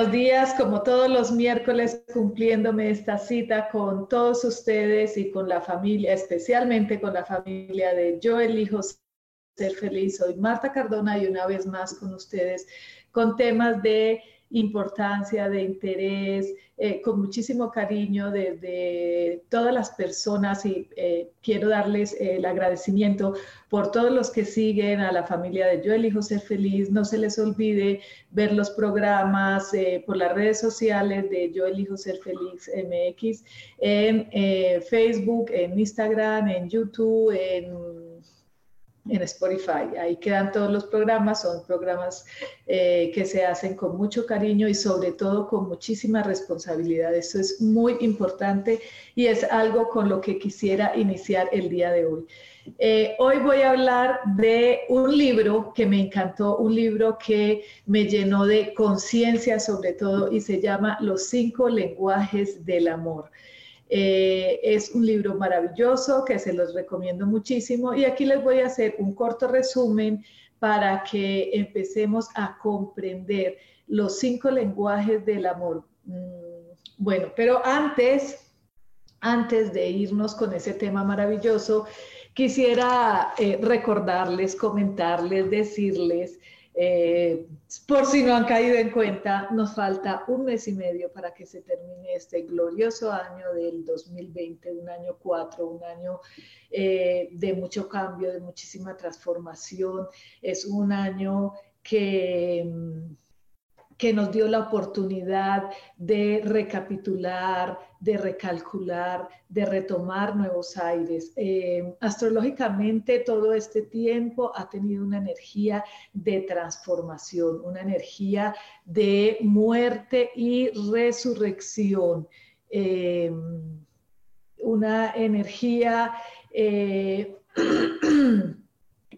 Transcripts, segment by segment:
Buenos días, como todos los miércoles, cumpliéndome esta cita con todos ustedes y con la familia, especialmente con la familia de Yo elijo ser feliz. Soy Marta Cardona y una vez más con ustedes con temas de importancia, de interés, eh, con muchísimo cariño de, todas las personas y eh, quiero darles eh, el agradecimiento por todos los que siguen a la familia de Yo elijo ser feliz. No se les olvide ver los programas por las redes sociales de Yo elijo ser feliz MX en Facebook, en Instagram, en YouTube, en en Spotify. Ahí quedan todos los programas, son programas eh, que se hacen con mucho cariño y sobre todo con muchísima responsabilidad. Eso es muy importante y es algo con lo que quisiera iniciar el día de hoy. Eh, hoy voy a hablar de un libro que me encantó, un libro que me llenó de conciencia sobre todo y se llama Los cinco lenguajes del amor. Eh, es un libro maravilloso que se los recomiendo muchísimo y aquí les voy a hacer un corto resumen para que empecemos a comprender los cinco lenguajes del amor. Mm, bueno, pero antes, antes de irnos con ese tema maravilloso, quisiera eh, recordarles, comentarles, decirles eh, por si no han caído en cuenta, nos falta un mes y medio para que se termine este glorioso año del 2020, un año cuatro, un año eh, de mucho cambio, de muchísima transformación. Es un año que mm, que nos dio la oportunidad de recapitular, de recalcular, de retomar nuevos aires. Eh, astrológicamente todo este tiempo ha tenido una energía de transformación, una energía de muerte y resurrección, eh, una energía... Eh,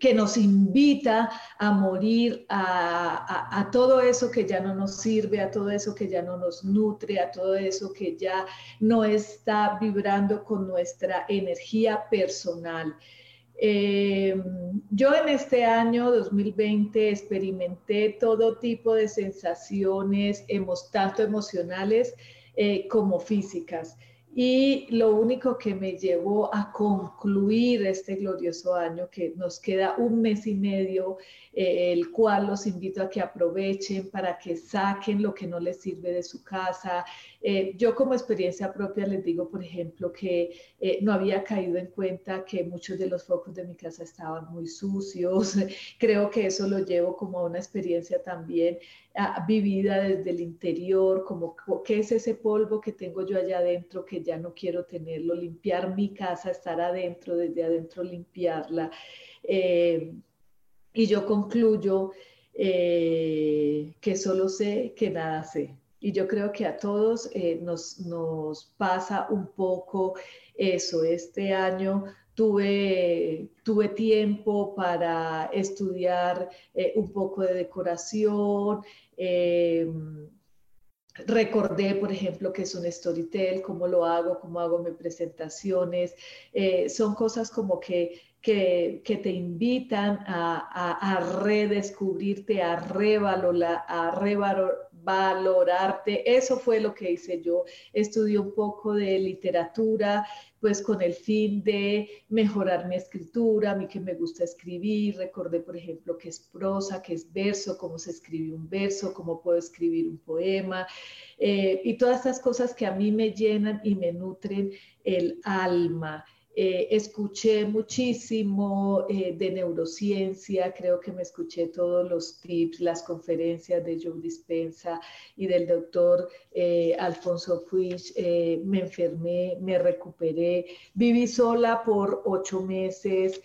que nos invita a morir a, todo eso que ya no nos sirve, a todo eso que ya no nos nutre, a todo eso que ya no está vibrando con nuestra energía personal. Eh, yo en este año 2020 experimenté todo tipo de sensaciones, tanto emocionales eh, como físicas. Y lo único que me llevó a concluir este glorioso año, que nos queda un mes y medio, eh, el cual los invito a que aprovechen para que saquen lo que no les sirve de su casa. Eh, yo como experiencia propia les digo, por ejemplo, que eh, no había caído en cuenta que muchos de los focos de mi casa estaban muy sucios. Creo que eso lo llevo como una experiencia también vivida desde el interior, como qué es ese polvo que tengo yo allá adentro que ya no quiero tenerlo, limpiar mi casa, estar adentro, desde adentro limpiarla. Y yo concluyo eh, que solo sé que nada sé. Y yo creo que a todos eh, nos, nos pasa un poco eso. Este año Tuve, tuve, tiempo para estudiar un poco de decoración, Em, recordé, por ejemplo, que es un storytell, cómo lo hago, cómo hago mis presentaciones. Eh, son cosas como que, que, te invitan a, a, redescubrirte, a, revalorar, a. Eso fue lo que hice yo. Estudié un poco de literatura, pues con el fin de mejorar mi escritura, a mí que me gusta escribir, recordé por ejemplo que es prosa, que es verso, cómo se escribe un verso, cómo puedo escribir un poema, eh, y todas estas cosas que a mí me llenan y me nutren el alma. Eh, escuché muchísimo eh, de neurociencia, creo que me escuché todos los tips, las conferencias de Joe Dispensa y del doctor eh, Alfonso Puig. me enfermé, me recuperé, viví sola por ocho meses.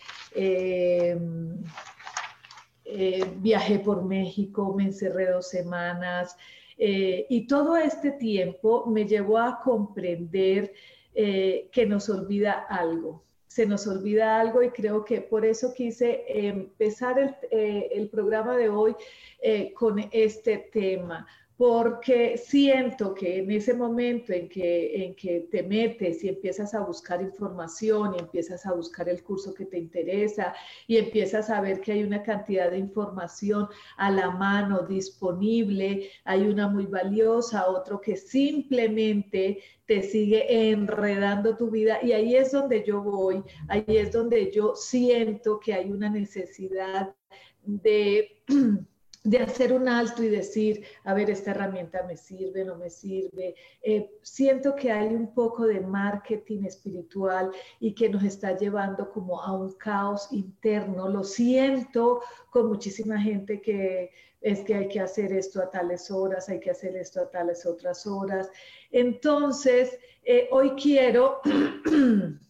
viajé por México, me encerré dos semanas y todo este tiempo me llevó a comprender eh, que nos olvida algo. Se nos olvida algo y creo que por eso quise empezar el, eh, programa de hoy eh, con este tema, porque siento que en ese momento en que, en que te metes y empiezas a buscar información y empiezas a buscar el curso que te interesa y empiezas a ver que hay una cantidad de información a la mano disponible, hay una muy valiosa, otro que simplemente te sigue enredando tu vida y ahí es donde yo voy, ahí es donde yo siento que hay una necesidad de de hacer un alto y decir, a ver, esta herramienta me sirve, no me sirve. Eh, siento que hay un poco de marketing espiritual y que nos está llevando como a un caos interno. Lo siento con muchísima gente que es que hay que hacer esto a tales horas, hay que hacer esto a tales otras horas. Entonces, eh, hoy quiero...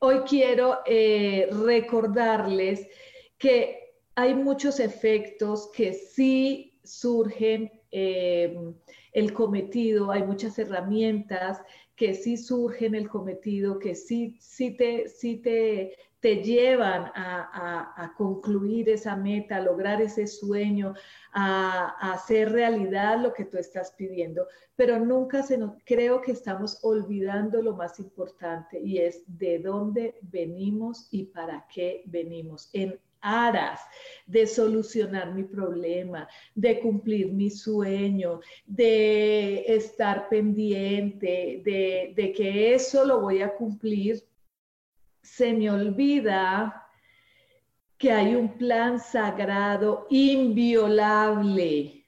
hoy quiero eh, recordarles que hay muchos efectos que sí surgen eh, el cometido, hay muchas herramientas que sí surgen el cometido, que sí, sí, te, sí te, te llevan a, concluir esa meta, a lograr ese sueño, a, hacer realidad lo que tú estás pidiendo. Pero nunca se nos, creo que estamos olvidando lo más importante y es de dónde venimos y para qué venimos. En aras de solucionar mi problema, de cumplir mi sueño, de estar pendiente, de, que eso lo voy a cumplir, se me olvida que hay un plan sagrado inviolable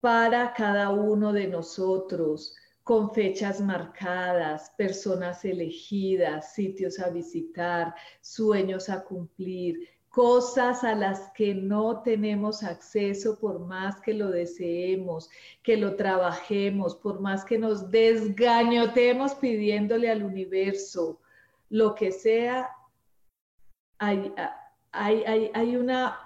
para cada uno de nosotros, con fechas marcadas, personas elegidas, sitios a visitar, sueños a cumplir, cosas a las que no tenemos acceso por más que lo deseemos, que lo trabajemos, por más que nos desgañotemos pidiéndole al universo, lo que sea, hay, hay, hay, una,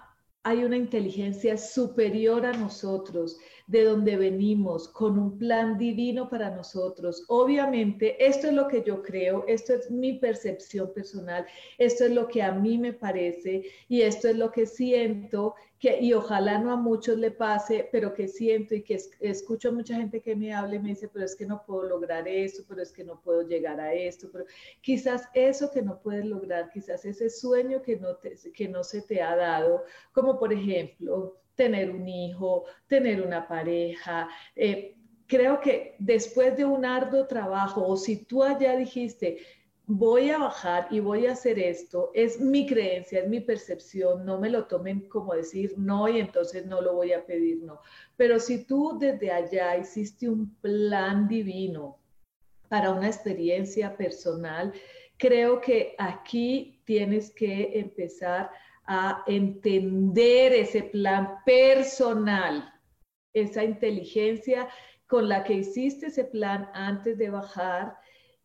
hay una inteligencia superior a nosotros de donde venimos, con un plan divino para nosotros. Obviamente, esto es lo que yo creo, esto es mi percepción personal, esto es lo que a mí me parece y esto es lo que siento que, y ojalá no a muchos le pase, pero que siento y que escucho a mucha gente que me habla y me dice, pero es que no puedo lograr esto, pero es que no puedo llegar a esto, pero quizás eso que no puedes lograr, quizás ese sueño que no, que no se te ha dado, como por ejemplo, tener un hijo, tener una pareja. Eh, creo que después de un arduo trabajo, o si tú allá dijiste, voy a bajar y voy a hacer esto, es mi creencia, es mi percepción, no me lo tomen como decir no y entonces no lo voy a pedir, no. Pero si tú desde allá hiciste un plan divino para una experiencia personal, creo que aquí tienes que empezar a entender ese plan personal, esa inteligencia con la que hiciste ese plan antes de bajar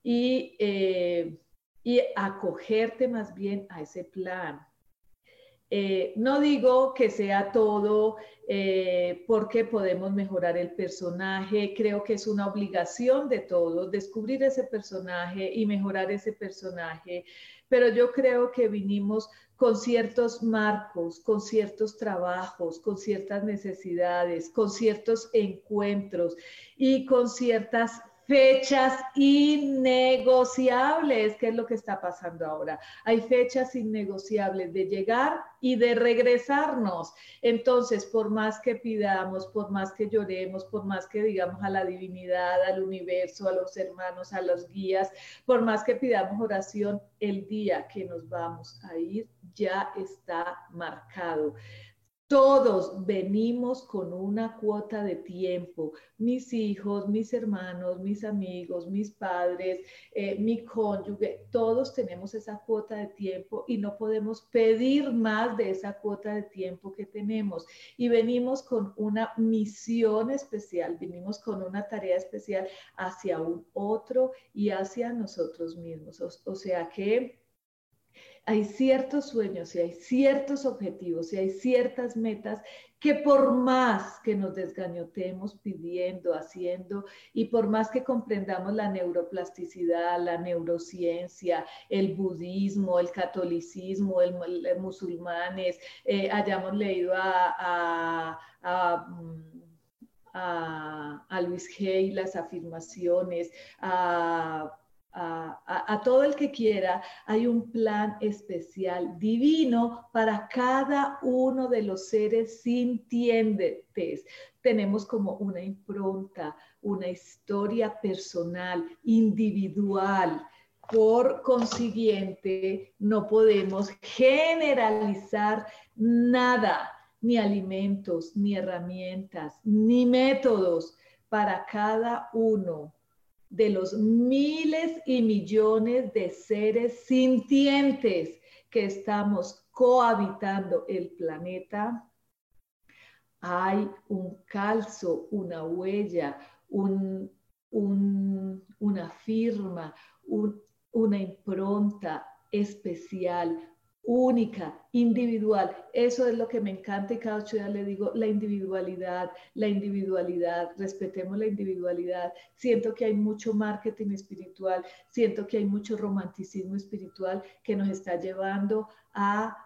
y, eh, y acogerte más bien a ese plan. Eh, no digo que sea todo eh, porque podemos mejorar el personaje, creo que es una obligación de todos descubrir ese personaje y mejorar ese personaje, pero yo creo que vinimos con ciertos marcos, con ciertos trabajos, con ciertas necesidades, con ciertos encuentros y con ciertas fechas innegociables, que es lo que está pasando ahora. Hay fechas innegociables de llegar y de regresarnos. Entonces, por más que pidamos, por más que lloremos, por más que digamos a la divinidad, al universo, a los hermanos, a los guías, por más que pidamos oración, el día que nos vamos a ir ya está marcado. Todos venimos con una cuota de tiempo. Mis hijos, mis hermanos, mis amigos, mis padres, eh, mi cónyuge, todos tenemos esa cuota de tiempo y no podemos pedir más de esa cuota de tiempo que tenemos. Y venimos con una misión especial, venimos con una tarea especial hacia un otro y hacia nosotros mismos. o sea que hay ciertos sueños y hay ciertos objetivos y hay ciertas metas que por más que nos desgañotemos pidiendo, haciendo y por más que comprendamos la neuroplasticidad, la neurociencia, el budismo, el catolicismo, el, musulmanes, eh, hayamos leído a, a, mm, a, a Luis Hay las afirmaciones, a a, todo el que quiera, hay un plan especial, divino, para cada uno de los seres sintientes. Tenemos como una impronta, una historia personal, individual. Por consiguiente, no podemos generalizar nada, ni alimentos, ni herramientas, ni métodos para cada uno de los miles y millones de seres sintientes que estamos cohabitando el planeta, hay un calzo, una huella, una firma, una impronta especial, única, individual. Eso es lo que me encanta y cada ocho días le digo, la individualidad, la individualidad, respetemos la individualidad. Siento que hay mucho marketing espiritual, siento que hay mucho romanticismo espiritual que nos está llevando a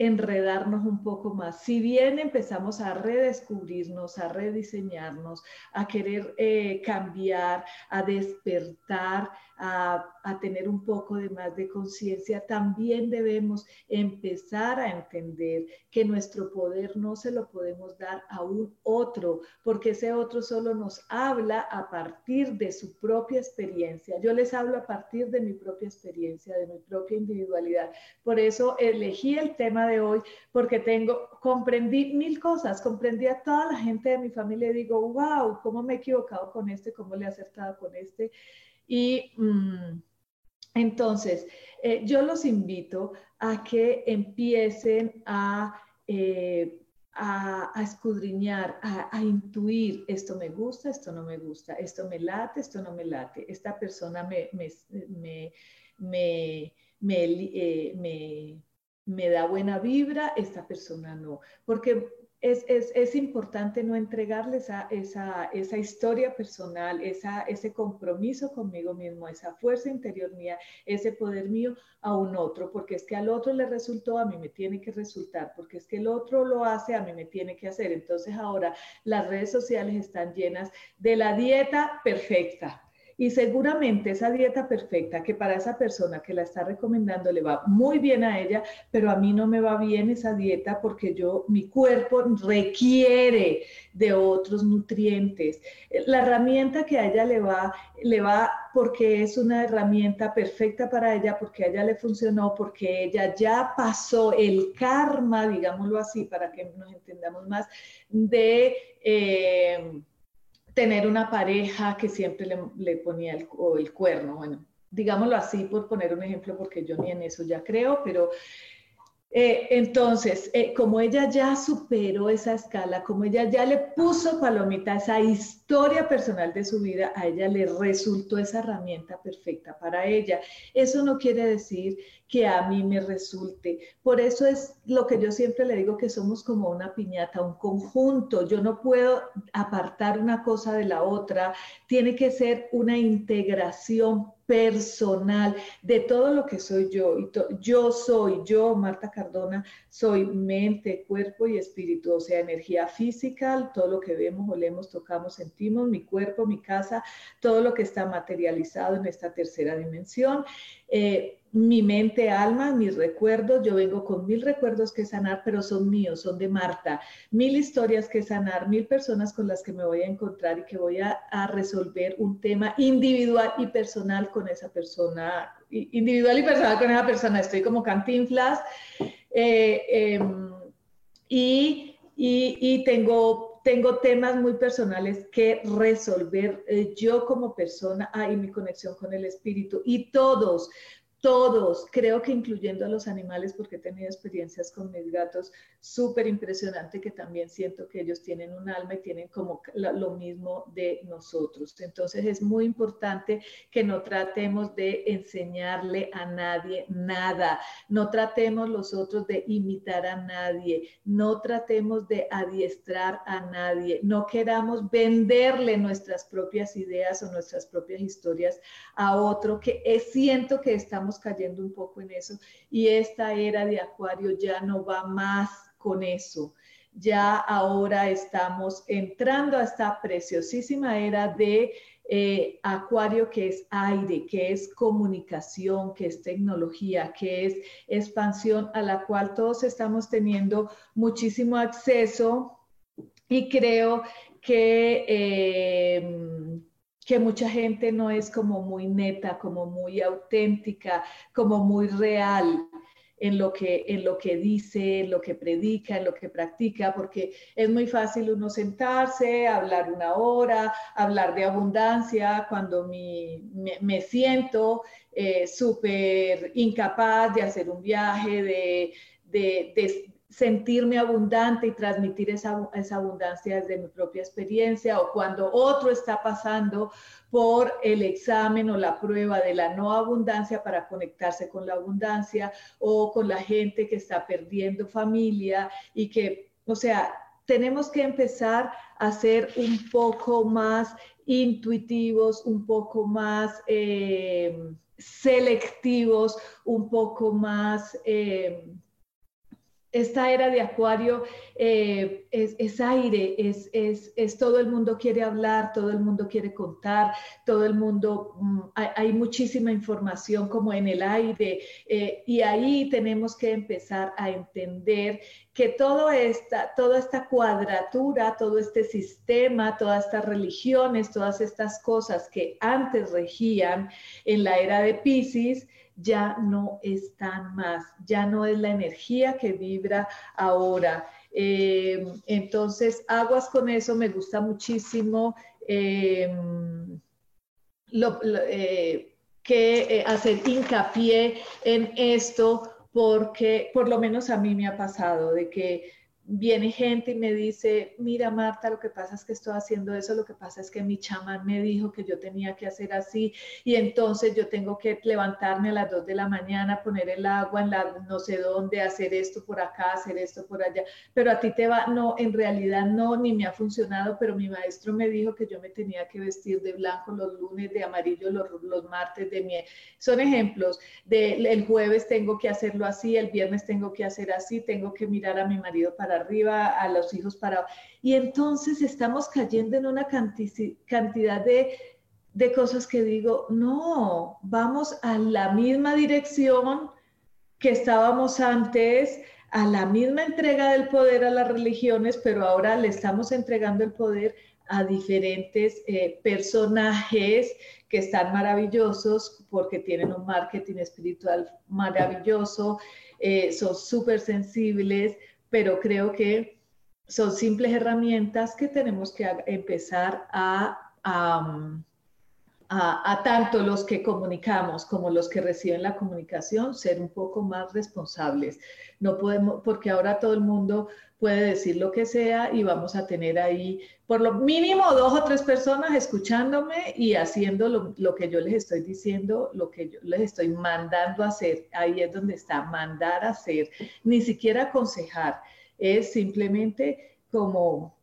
enredarnos un poco más. Si bien empezamos a redescubrirnos, a rediseñarnos, a querer eh, cambiar, a despertar, a, tener un poco de más de conciencia, también debemos empezar a entender que nuestro poder no se lo podemos dar a un otro, porque ese otro solo nos habla a partir de su propia experiencia. Yo les hablo a partir de mi propia experiencia, de mi propia individualidad. Por eso elegí el tema de hoy, porque tengo, comprendí mil cosas, comprendí a toda la gente de mi familia y digo, wow, ¿cómo me he equivocado con este? ¿Cómo le he acertado con este? Y mm, entonces, eh, yo los invito a que empiecen a, eh, a, escudriñar, a, intuir, esto me gusta, esto no me gusta, esto me late, esto no me late, esta persona me, me, me, me, eh, me da buena vibra, esta persona no. Porque es, importante no entregarles esa, esa, historia personal, esa, ese compromiso conmigo mismo, esa fuerza interior mía, ese poder mío a un otro, porque es que al otro le resultó, a mí me tiene que resultar, porque es que el otro lo hace, a mí me tiene que hacer. Entonces ahora las redes sociales están llenas de la dieta perfecta y seguramente esa dieta perfecta que para esa persona que la está recomendando le va muy bien a ella, pero a mí no me va bien esa dieta porque yo, mi cuerpo requiere de otros nutrientes. La herramienta que a ella le va, le va porque es una herramienta perfecta para ella, porque a ella le funcionó, porque ella ya pasó el karma, digámoslo así, para que nos entendamos más, de... Eh, tener una pareja que siempre le, ponía el, el cuerno, bueno, digámoslo así por poner un ejemplo, porque yo ni en eso ya creo, pero eh, entonces, eh, como ella ya superó esa escala, como ella ya le puso palomita a esa historia personal de su vida, a ella le resultó esa herramienta perfecta para ella. Eso no quiere decir que a mí me resulte. Por eso es lo que yo siempre le digo que somos como una piñata, un conjunto. Yo no puedo apartar una cosa de la otra. Tiene que ser una integración personal de todo lo que soy yo. Y yo soy, yo, Marta Cardona, soy mente, cuerpo y espíritu, o sea, energía física, todo lo que vemos, olemos, tocamos, sentimos, mi cuerpo, mi casa, todo lo que está materializado en esta tercera dimensión. Eh, mi mente, alma, mis recuerdos, yo vengo con mil recuerdos que sanar, pero son míos, son de Marta, mil historias que sanar, mil personas con las que me voy a encontrar y que voy a, resolver un tema individual y personal con esa persona, individual y personal con esa persona, estoy como cantinflas eh, em, y, y, tengo tengo temas muy personales que resolver eh, yo como persona, ahí mi conexión con el espíritu y todos, todos, creo que incluyendo a los animales, porque he tenido experiencias con mis gatos súper impresionante, que también siento que ellos tienen un alma y tienen como lo mismo de nosotros. Entonces es muy importante que no tratemos de enseñarle a nadie nada, no tratemos los otros de imitar a nadie, no tratemos de adiestrar a nadie, no queramos venderle nuestras propias ideas o nuestras propias historias a otro, que siento que estamos cayendo un poco en eso y esta era de Acuario ya no va más con eso. Ya ahora estamos entrando a esta preciosísima era de eh, Acuario que es aire, que es comunicación, que es tecnología, que es expansión a la cual todos estamos teniendo muchísimo acceso y creo que eh, que mucha gente no es como muy neta, como muy auténtica, como muy real en lo que, en lo que dice, en lo que predica, en lo que practica, porque es muy fácil uno sentarse, hablar una hora, hablar de abundancia, cuando me, siento eh, súper incapaz de hacer un viaje, de, de, sentirme abundante y transmitir esa, esa, abundancia desde mi propia experiencia o cuando otro está pasando por el examen o la prueba de la no abundancia para conectarse con la abundancia o con la gente que está perdiendo familia y que, o sea, tenemos que empezar a ser un poco más intuitivos, un poco más... Eh, selectivos, un poco más eh, esta era de Acuario eh, es, aire, es, es, todo el mundo quiere hablar, todo el mundo quiere contar, todo el mundo, mm, hay, muchísima información como en el aire eh, y ahí tenemos que empezar a entender que todo esta, toda esta cuadratura, todo este sistema, todas estas religiones, todas estas cosas que antes regían en la era de Pisces, ya no están más, ya no es la energía que vibra ahora. Eh, entonces, aguas con eso, me gusta muchísimo eh, que eh, hacer hincapié en esto porque por lo menos a mí me ha pasado de que viene gente y me dice, mira Marta, lo que pasa es que estoy haciendo eso, lo que pasa es que mi chamán me dijo que yo tenía que hacer así y entonces yo tengo que levantarme a las 2 de la mañana, poner el agua en la no sé dónde, hacer esto por acá, hacer esto por allá, pero a ti te va, no, en realidad no, ni me ha funcionado, pero mi maestro me dijo que yo me tenía que vestir de blanco los lunes, de amarillo los, los martes, de miel. Son ejemplos de el jueves tengo que hacerlo así, el viernes tengo que hacer así, tengo que mirar a mi marido para arriba, a los hijos para... Y entonces estamos cayendo en una cantidad de, de cosas que digo, no, vamos a la misma dirección que estábamos antes, a la misma entrega del poder a las religiones, pero ahora le estamos entregando el poder a diferentes eh, personajes que están maravillosos porque tienen un marketing espiritual maravilloso, eh, son súper sensibles, pero creo que son simples herramientas que tenemos que empezar a, a, tanto los que comunicamos como los que reciben la comunicación ser un poco más responsables. No podemos, porque ahora todo el mundo puede decir lo que sea y vamos a tener ahí por lo mínimo dos o tres personas escuchándome y haciendo lo, lo, que yo les estoy diciendo, lo que yo les estoy mandando a hacer. Ahí es donde está, mandar a hacer, ni siquiera aconsejar, es simplemente como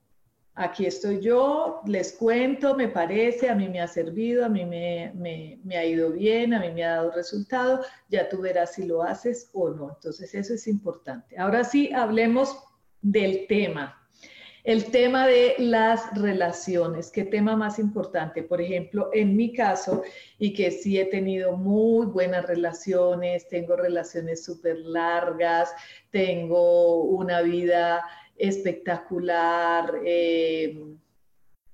aquí estoy yo, les cuento, me parece, a mí me ha servido, a mí me, me, ha ido bien, a mí me ha dado resultado, ya tú verás si lo haces o no. Entonces eso es importante. Ahora sí, hablemos del tema. El tema de las relaciones, qué tema más importante. Por ejemplo, en mi caso, y que sí he tenido muy buenas relaciones, tengo relaciones súper largas, tengo una vida espectacular. Eh,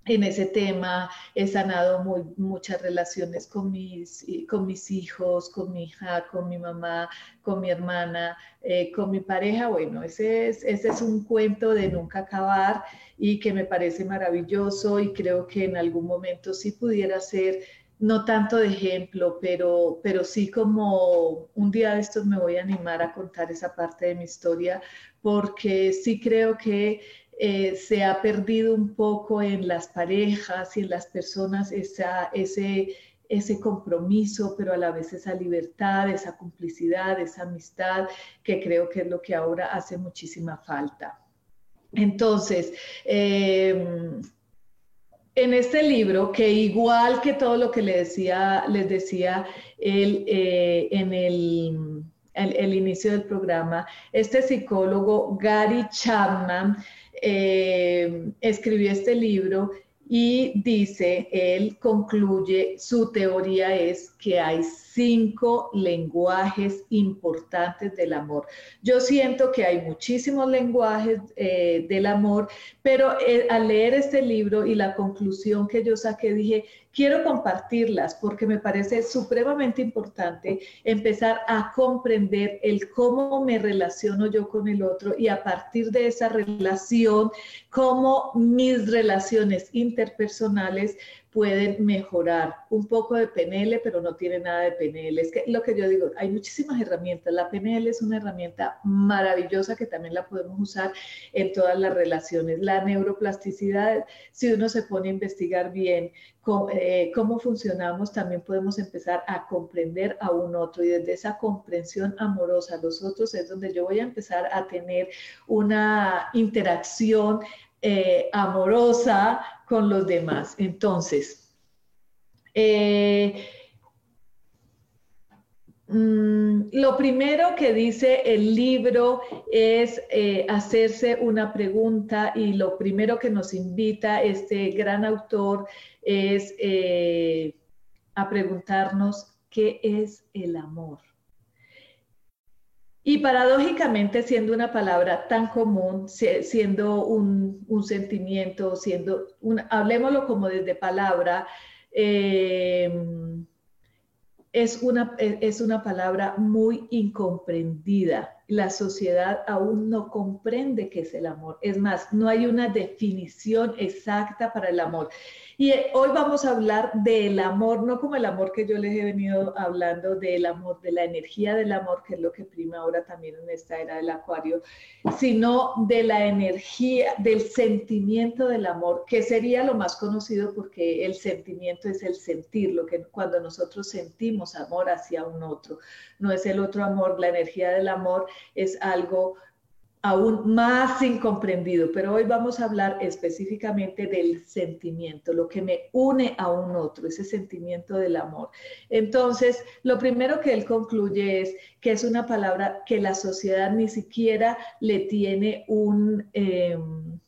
en ese tema he sanado muy, muchas relaciones con mis, con mis hijos, con mi hija, con mi mamá, con mi hermana, eh, con mi pareja. Bueno, ese es, ese es un cuento de nunca acabar y que me parece maravilloso y creo que en algún momento sí pudiera ser no tanto de ejemplo, pero, pero sí como un día de estos me voy a animar a contar esa parte de mi historia, porque sí creo que eh, se ha perdido un poco en las parejas y en las personas esa, ese, ese compromiso, pero a la vez esa libertad, esa complicidad, esa amistad, que creo que es lo que ahora hace muchísima falta. Entonces, em, en este libro, que igual que todo lo que le decía, les decía él, eh, en el, el, inicio del programa, este psicólogo Gary Chapman eh, escribió este libro y dice, él concluye, su teoría es que hay cinco lenguajes importantes del amor. Yo siento que hay muchísimos lenguajes eh, del amor, pero eh, al leer este libro y la conclusión que yo saqué, dije, quiero compartirlas porque me parece supremamente importante empezar a comprender el cómo me relaciono yo con el otro y a partir de esa relación, cómo mis relaciones interpersonales pueden mejorar. Un poco de PNL, pero no tiene nada de PNL. Es que lo que yo digo, hay muchísimas herramientas. La PNL es una herramienta maravillosa que también la podemos usar en todas las relaciones. La neuroplasticidad, si uno se pone a investigar bien cómo, eh, cómo funcionamos, también podemos empezar a comprender a un otro y desde esa comprensión amorosa a los otros es donde yo voy a empezar a tener una interacción eh, amorosa con los demás. Entonces, eh, mm, lo primero que dice el libro es eh, hacerse una pregunta y lo primero que nos invita este gran autor es a preguntarnos qué es el amor. Y paradójicamente, siendo una palabra tan común, siendo un, sentimiento, siendo, hablemoslo como desde palabra, eh, es, una, es una palabra muy incomprendida. La sociedad aún no comprende qué es el amor. Es más, no hay una definición exacta para el amor. Y eh, hoy vamos a hablar del amor, no como el amor que yo les he venido hablando, del amor, de la energía del amor, que es lo que prima ahora también en esta era del acuario, sino de la energía, del sentimiento del amor, que sería lo más conocido porque el sentimiento es el sentir, lo que cuando nosotros sentimos amor hacia un otro, no es el otro amor, la energía del amor es algo aún más incomprendido, pero hoy vamos a hablar específicamente del sentimiento, lo que me une a un otro, ese sentimiento del amor. Entonces, lo primero que él concluye es que es una palabra que la sociedad ni siquiera le tiene. Em,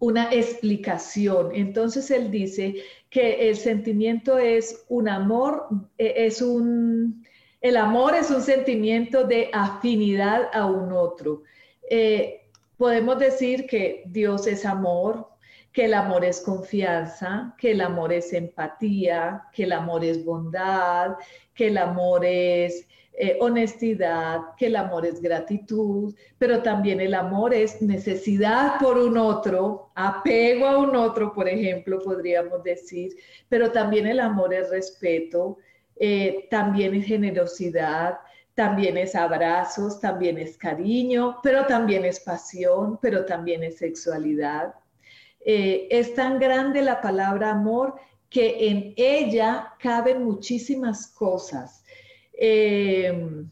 una explicación. Entonces él dice que el sentimiento es un amor, e, es un, el amor es un sentimiento de afinidad a un otro. Eh, podemos decir que Dios es amor, que el amor es confianza, que el amor es empatía, que el amor es bondad, que el amor es eh, honestidad, que el amor es gratitud, pero también el amor es necesidad por un otro, apego a un otro, por ejemplo, podríamos decir, pero también el amor es respeto, eh, también es generosidad, también es abrazos, también es cariño, pero también es pasión, pero también es sexualidad. Eh, es tan grande la palabra amor que en ella caben muchísimas cosas. Eh,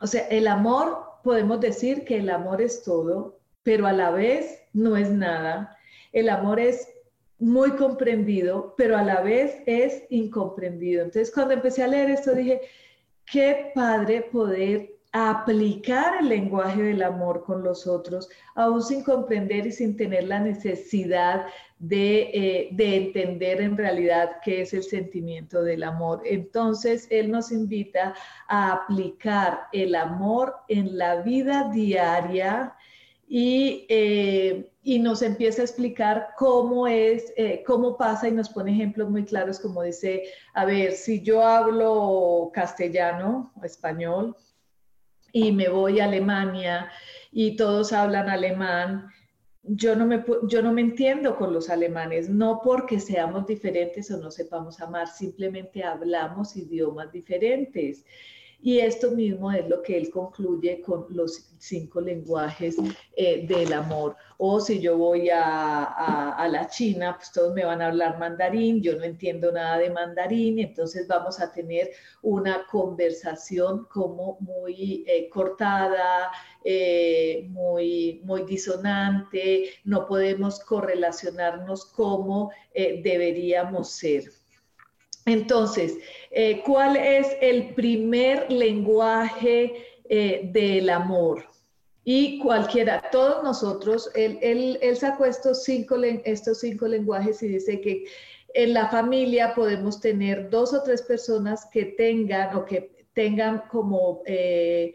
o sea, el amor, podemos decir que el amor es todo, pero a la vez no es nada. el amor es muy comprendido, pero a la vez es incomprendido. Entonces, cuando empecé a leer esto, dije, qué padre poder aplicar el lenguaje del amor con los otros, aún sin comprender y sin tener la necesidad de, eh, de, entender en realidad qué es el sentimiento del amor. Entonces, Él nos invita a aplicar el amor en la vida diaria y, eh, y nos empieza a explicar cómo es, eh, cómo pasa y nos pone ejemplos muy claros, como dice, a ver, si yo hablo castellano español, y me voy a Alemania y todos hablan alemán, yo no, me, yo no me entiendo con los alemanes, no porque seamos diferentes o no sepamos amar, simplemente hablamos idiomas diferentes. Y esto mismo es lo que él concluye con los cinco lenguajes eh, del amor. O si yo voy a, la China, pues todos me van a hablar mandarín, yo no entiendo nada de mandarín, entonces vamos a tener una conversación como muy eh, cortada, eh, muy, muy disonante, no podemos correlacionarnos como deberíamos ser. Entonces, eh, ¿cuál es el primer lenguaje eh, del amor? Y cualquiera, todos nosotros, él, sacó estos cinco, estos cinco lenguajes y dice que en la familia podemos tener dos o tres personas que tengan o que tengan como eh,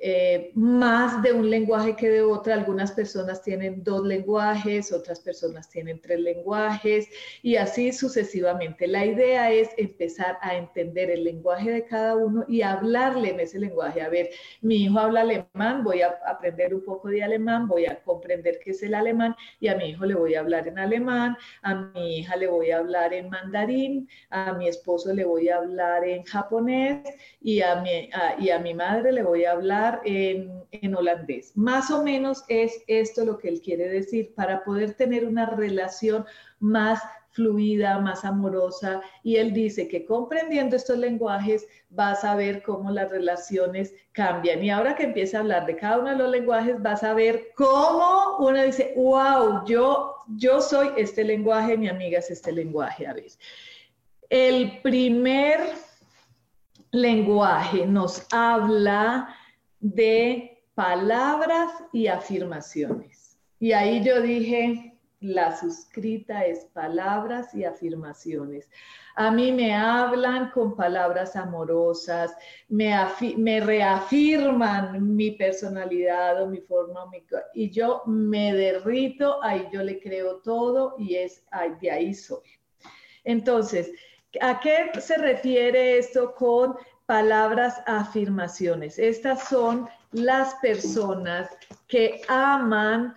eh, más de un lenguaje que de otra. Algunas personas tienen dos lenguajes, otras personas tienen tres lenguajes y así sucesivamente. La idea es empezar a entender el lenguaje de cada uno y hablarle en ese lenguaje. A ver, mi hijo habla alemán, voy a aprender un poco de alemán, voy a comprender qué es el alemán y a mi hijo le voy a hablar en alemán, a mi hija le voy a hablar en mandarín, a mi esposo le voy a hablar en japonés y a mi, y a mi madre le voy a hablar en, holandés. Más o menos es esto lo que él quiere decir para poder tener una relación más fluida, más amorosa. Y él dice que comprendiendo estos lenguajes vas a ver cómo las relaciones cambian. Y ahora que empieza a hablar de cada uno de los lenguajes, vas a ver cómo uno dice, wow, yo, yo soy este lenguaje, mi amiga es este lenguaje. A ver, el primer lenguaje nos habla de palabras y afirmaciones. Y ahí yo dije, la suscrita es palabras y afirmaciones. A mí me hablan con palabras amorosas, me, me reafirman mi personalidad o mi forma, y yo me derrito, ahí yo le creo todo y es de ahí soy. Entonces, ¿a qué se refiere esto con palabras afirmaciones. Estas son las personas que aman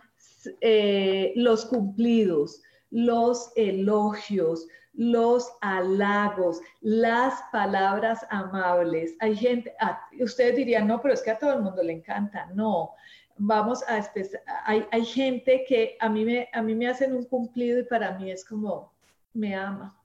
eh, los cumplidos, los elogios, los halagos, las palabras amables. Hay gente, ustedes dirían, no, pero es que a todo el mundo le encanta. No, vamos a, hay, hay gente que a mí, me, a mí me hacen un cumplido y para mí es como, me ama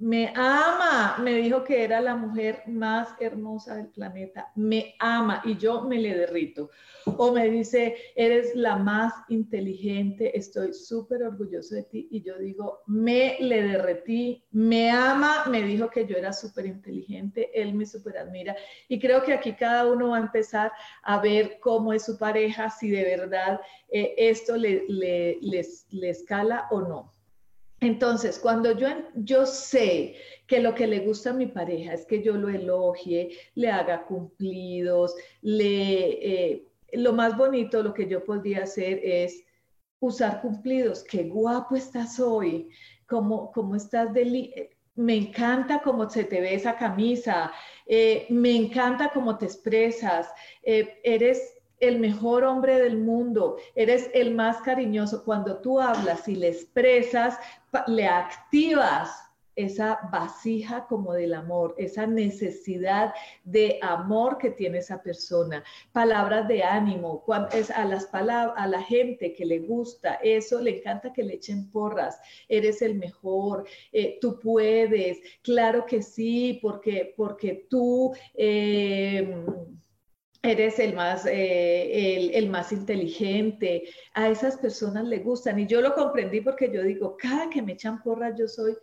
me ama, me dijo que era la mujer más hermosa del planeta, me ama y yo me le derrito. O me dice, eres la más inteligente, estoy súper orgulloso de ti y yo digo, me le derretí, me ama, me dijo que yo era súper inteligente, él me súper admira y creo que aquí cada uno va a empezar a ver cómo es su pareja, si de verdad eh, esto le, le, le escala o no. Entonces, cuando yo, yo sé que lo que le gusta a mi pareja es que yo lo elogie, le haga cumplidos, le, eh, lo más bonito, lo que yo podría hacer es usar cumplidos. Qué guapo estás hoy, cómo, cómo estás de me encanta cómo se te ve esa camisa, eh, me encanta cómo te expresas, eh, eres el mejor hombre del mundo, eres el más cariñoso. Cuando tú hablas y le expresas, le activas esa vasija como del amor, esa necesidad de amor que tiene esa persona, palabras de ánimo, es a las palabras, a la gente que le gusta eso, le encanta que le echen porras, eres el mejor, eh, tú puedes, claro que sí, porque, porque tú... Eh, eres el más, eh, el, más inteligente, a esas personas le gustan. Y yo lo comprendí porque yo digo, cada que me echan porras, yo soy,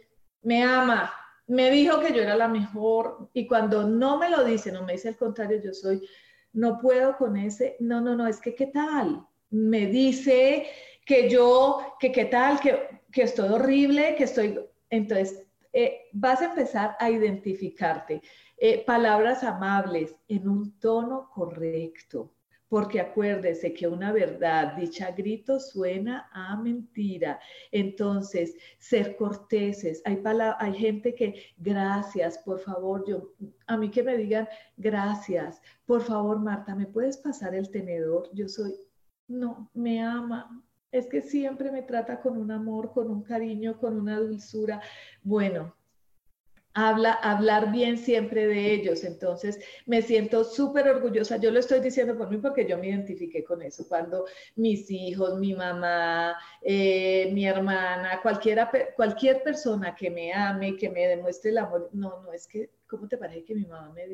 me ama, me dijo que yo era la mejor. Y cuando no me lo dice, no me dice el contrario, yo soy, no puedo con ese, no, no, no, es que qué tal. Me dice que yo, que qué tal, que, que estoy horrible, que estoy, entonces eh, vas a empezar a identificarte. Eh, palabras amables en un tono correcto, porque acuérdese que una verdad dicha grito suena a mentira. Entonces, ser corteses. Hay, hay gente que, gracias, por favor, yo, a mí que me digan, gracias, por favor, Marta, ¿me puedes pasar el tenedor? Yo soy, no, me ama. Es que siempre me trata con un amor, con un cariño, con una dulzura. Bueno, habla, hablar bien siempre de ellos. Entonces, me siento súper orgullosa. Yo lo estoy diciendo por mí porque yo me identifiqué con eso. Cuando mis hijos, mi mamá, eh, mi hermana, cualquiera, cualquier persona que me ame, que me demuestre el amor, no, no es que, ¿cómo te parece que mi mamá me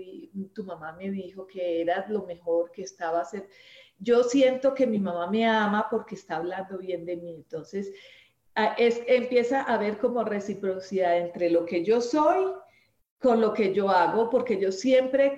tu mamá me dijo que eras lo mejor que estaba a ser? Yo siento que mi mamá me ama porque está hablando bien de mí. Entonces, es, empieza a haber como reciprocidad entre lo que yo soy con lo que yo hago, porque yo siempre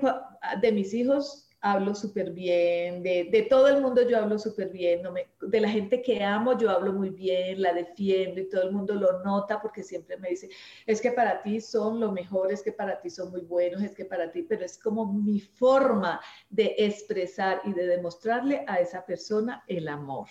de mis hijos hablo súper bien, de, todo el mundo yo hablo súper bien, no me, de la gente que amo yo hablo muy bien, la defiendo y todo el mundo lo nota porque siempre me dice, es que para ti son lo mejor, es que para ti son muy buenos, es que para ti, pero es como mi forma de expresar y de demostrarle a esa persona el amor.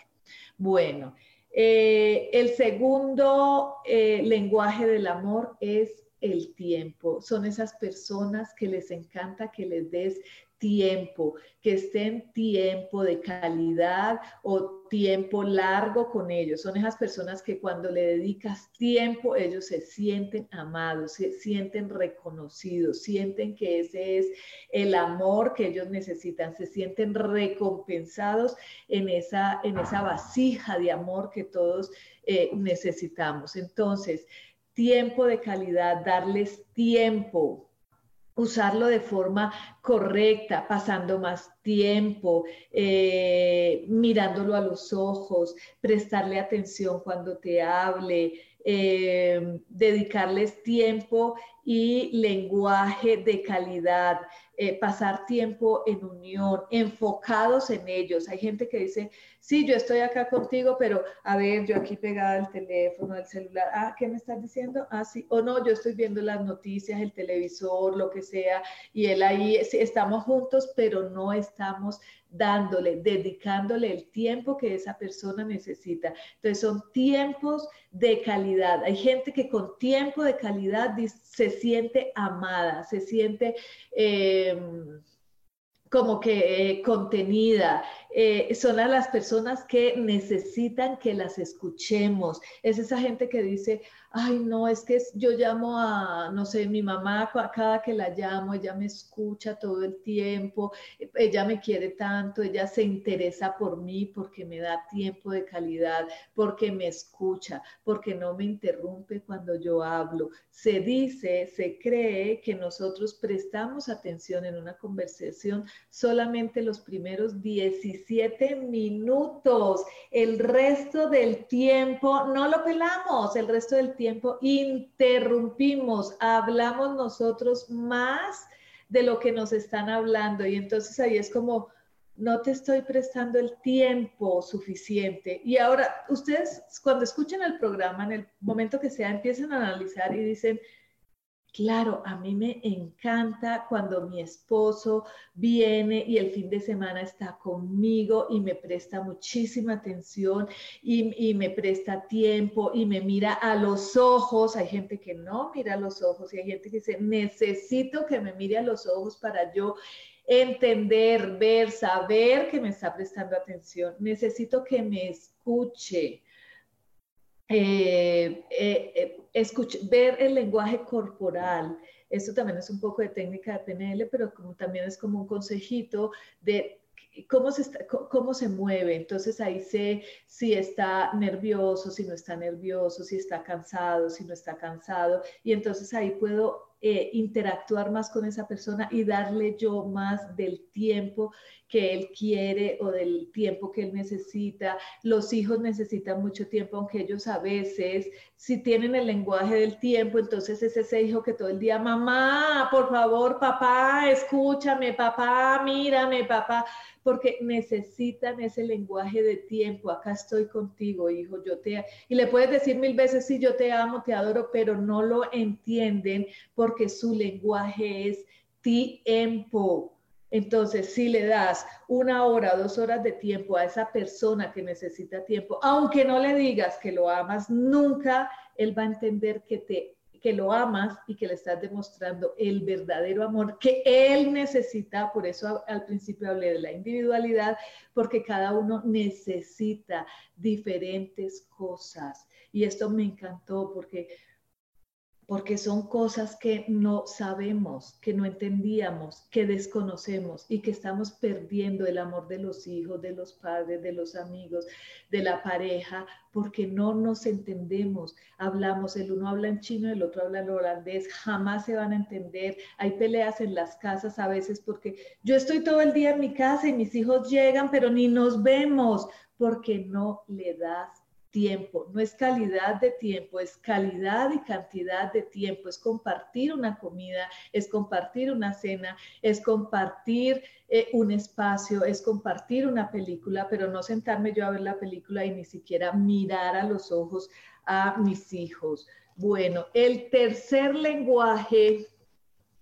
Bueno, eh, el segundo eh, lenguaje del amor es el tiempo. Son esas personas que les encanta que les des tiempo, que estén tiempo de calidad o tiempo largo con ellos. Son esas personas que cuando le dedicas tiempo, ellos se sienten amados, se sienten reconocidos, sienten que ese es el amor que ellos necesitan, se sienten recompensados en esa, en esa vasija de amor que todos eh, necesitamos. Entonces, tiempo de calidad, darles tiempo, usarlo de forma correcta, pasando más tiempo, eh, mirándolo a los ojos, prestarle atención cuando te hable, eh, dedicarles tiempo y lenguaje de calidad, eh, pasar tiempo en unión, enfocados en ellos. Hay gente que dice, sí, yo estoy acá contigo, pero a ver, yo aquí pegada el teléfono, el celular, ah, ¿qué me estás diciendo? Ah, sí, o no, yo estoy viendo las noticias, el televisor, lo que sea, y él ahí, estamos juntos, pero no estamos dándole, dedicándole el tiempo que esa persona necesita. Entonces son tiempos de calidad. Hay gente que con tiempo de calidad se siente amada, se siente... Em, como que eh, contenida, eh, son a las personas que necesitan que las escuchemos. Es esa gente que dice, ay, no, es que yo llamo a, no sé, mi mamá, cada que la llamo, ella me escucha todo el tiempo, ella me quiere tanto, ella se interesa por mí porque me da tiempo de calidad, porque me escucha, porque no me interrumpe cuando yo hablo. Se dice, se cree que nosotros prestamos atención en una conversación solamente los primeros 17 minutos, el resto del tiempo no lo pelamos, el resto del tiempo interrumpimos, hablamos nosotros más de lo que nos están hablando y entonces ahí es como, no te estoy prestando el tiempo suficiente. Y ahora, ustedes cuando escuchen el programa, en el momento que sea, empiezan a analizar y dicen, Claro, a mí me encanta cuando mi esposo viene y el fin de semana está conmigo y me presta muchísima atención y, me presta tiempo y me mira a los ojos. Hay gente que no mira a los ojos y hay gente que dice, necesito que me mire a los ojos para yo entender, ver, saber que me está prestando atención. Necesito que me escuche. Eh, eh, eh ver el lenguaje corporal. Esto también es un poco de técnica de PNL, pero como, también es como un consejito de cómo se, cómo se mueve. Entonces ahí sé si está nervioso, si no está nervioso, si está cansado, si no está cansado. Y entonces ahí puedo interactuar más con esa persona y darle yo más del tiempo que él quiere o del tiempo que él necesita. Los hijos necesitan mucho tiempo, aunque ellos a veces, si tienen el lenguaje del tiempo, entonces es ese hijo que todo el día, mamá, por favor, papá, escúchame, papá, mírame, papá porque necesitan ese lenguaje de tiempo. Acá estoy contigo, hijo, yo te... Y le puedes decir mil veces, sí, yo te amo, te adoro, pero no lo entienden porque su lenguaje es tiempo. Entonces, si le das una hora, dos horas de tiempo a esa persona que necesita tiempo, aunque no le digas que lo amas, nunca él va a entender que te que lo amas y que le estás demostrando el verdadero amor que él necesita. Por eso al principio hablé de la individualidad, porque cada uno necesita diferentes cosas. Y esto me encantó porque porque son cosas que no sabemos, que no entendíamos, que desconocemos y que estamos perdiendo el amor de los hijos, de los padres, de los amigos, de la pareja, porque no nos entendemos. Hablamos, el uno habla en chino, el otro habla en holandés, jamás se van a entender. Hay peleas en las casas a veces porque yo estoy todo el día en mi casa y mis hijos llegan, pero ni nos vemos porque no le das tiempo, no es calidad de tiempo, es calidad y cantidad de tiempo, es compartir una comida, es compartir una cena, es compartir eh, un espacio, es compartir una película, pero no sentarme yo a ver la película y ni siquiera mirar a los ojos a mis hijos. Bueno, el tercer lenguaje,